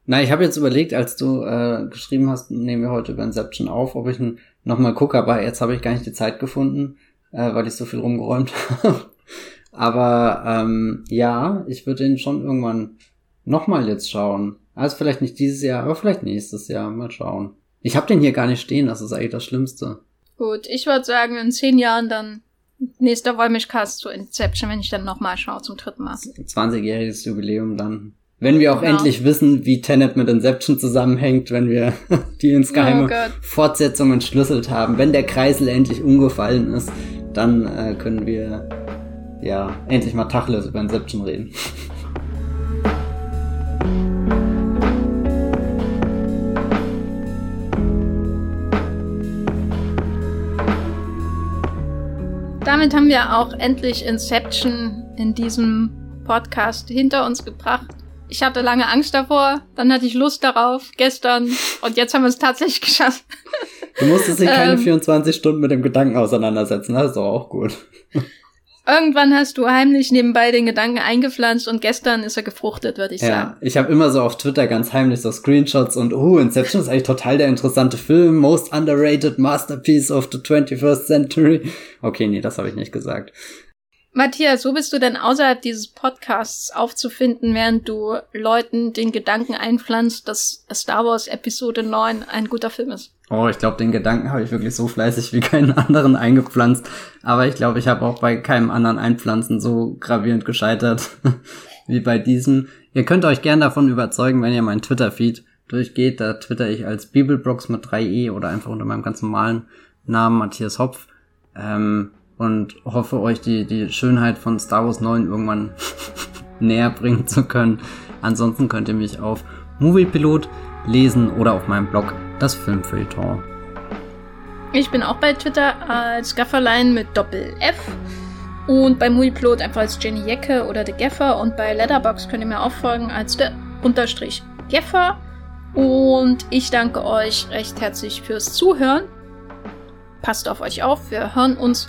Na, ich habe jetzt überlegt, als du äh, geschrieben hast, nehmen wir heute über Inception auf, ob ich ihn nochmal gucke, aber jetzt habe ich gar nicht die Zeit gefunden, äh, weil ich so viel rumgeräumt habe. aber ähm, ja, ich würde ihn schon irgendwann nochmal jetzt schauen. Also vielleicht nicht dieses Jahr, aber vielleicht nächstes Jahr. Mal schauen. Ich habe den hier gar nicht stehen, das ist eigentlich das Schlimmste. Gut, ich würde sagen, in zehn Jahren dann nächster Wollmilchcast zu Inception, wenn ich dann nochmal schaue zum dritten Mal. 20-jähriges Jubiläum dann. Wenn wir auch Genau. endlich wissen, wie Tenet mit Inception zusammenhängt, wenn wir die ins Geheime Oh. Fortsetzung entschlüsselt haben, wenn der Kreisel endlich umgefallen ist, dann äh, können wir ja endlich mal Tacheles über Inception reden. Damit haben wir auch endlich Inception in diesem Podcast hinter uns gebracht. Ich hatte lange Angst davor, dann hatte ich Lust darauf, gestern, und jetzt haben wir es tatsächlich geschafft. Du musstest dich keine Ähm. 24 Stunden mit dem Gedanken auseinandersetzen, das ist doch auch gut. Irgendwann hast du heimlich nebenbei den Gedanken eingepflanzt und gestern ist er gefruchtet, würde ich ja, sagen. Ich habe immer so auf Twitter ganz heimlich so Screenshots und oh, Inception ist eigentlich total der interessante Film, most underrated masterpiece of the 21st century. Okay, nee, das habe ich nicht gesagt. Matthias, wo bist du denn außerhalb dieses Podcasts aufzufinden, während du Leuten den Gedanken einpflanzt, dass Star Wars Episode 9 ein guter Film ist? Oh, ich glaube, den Gedanken habe ich wirklich so fleißig wie keinen anderen eingepflanzt. Aber ich glaube, ich habe auch bei keinem anderen Einpflanzen so gravierend gescheitert wie bei diesem. Ihr könnt euch gern davon überzeugen, wenn ihr meinen Twitter-Feed durchgeht. Da twitter ich als Bibelbrox mit 3e oder einfach unter meinem ganz normalen Namen Matthias Hopf. Ähm, und hoffe euch die, die Schönheit von Star Wars 9 irgendwann näher bringen zu können. Ansonsten könnt ihr mich auf Moviepilot lesen oder auf meinem Blog das Filmfeuilleton. Ich bin auch bei Twitter als Gafferlein mit Doppel F und bei Moviepilot einfach als Jenny Jecke oder The Gaffer und bei Letterbox könnt ihr mir auch folgen als der Unterstrich Gaffer und ich danke euch recht herzlich fürs Zuhören. Passt auf euch auf, wir hören uns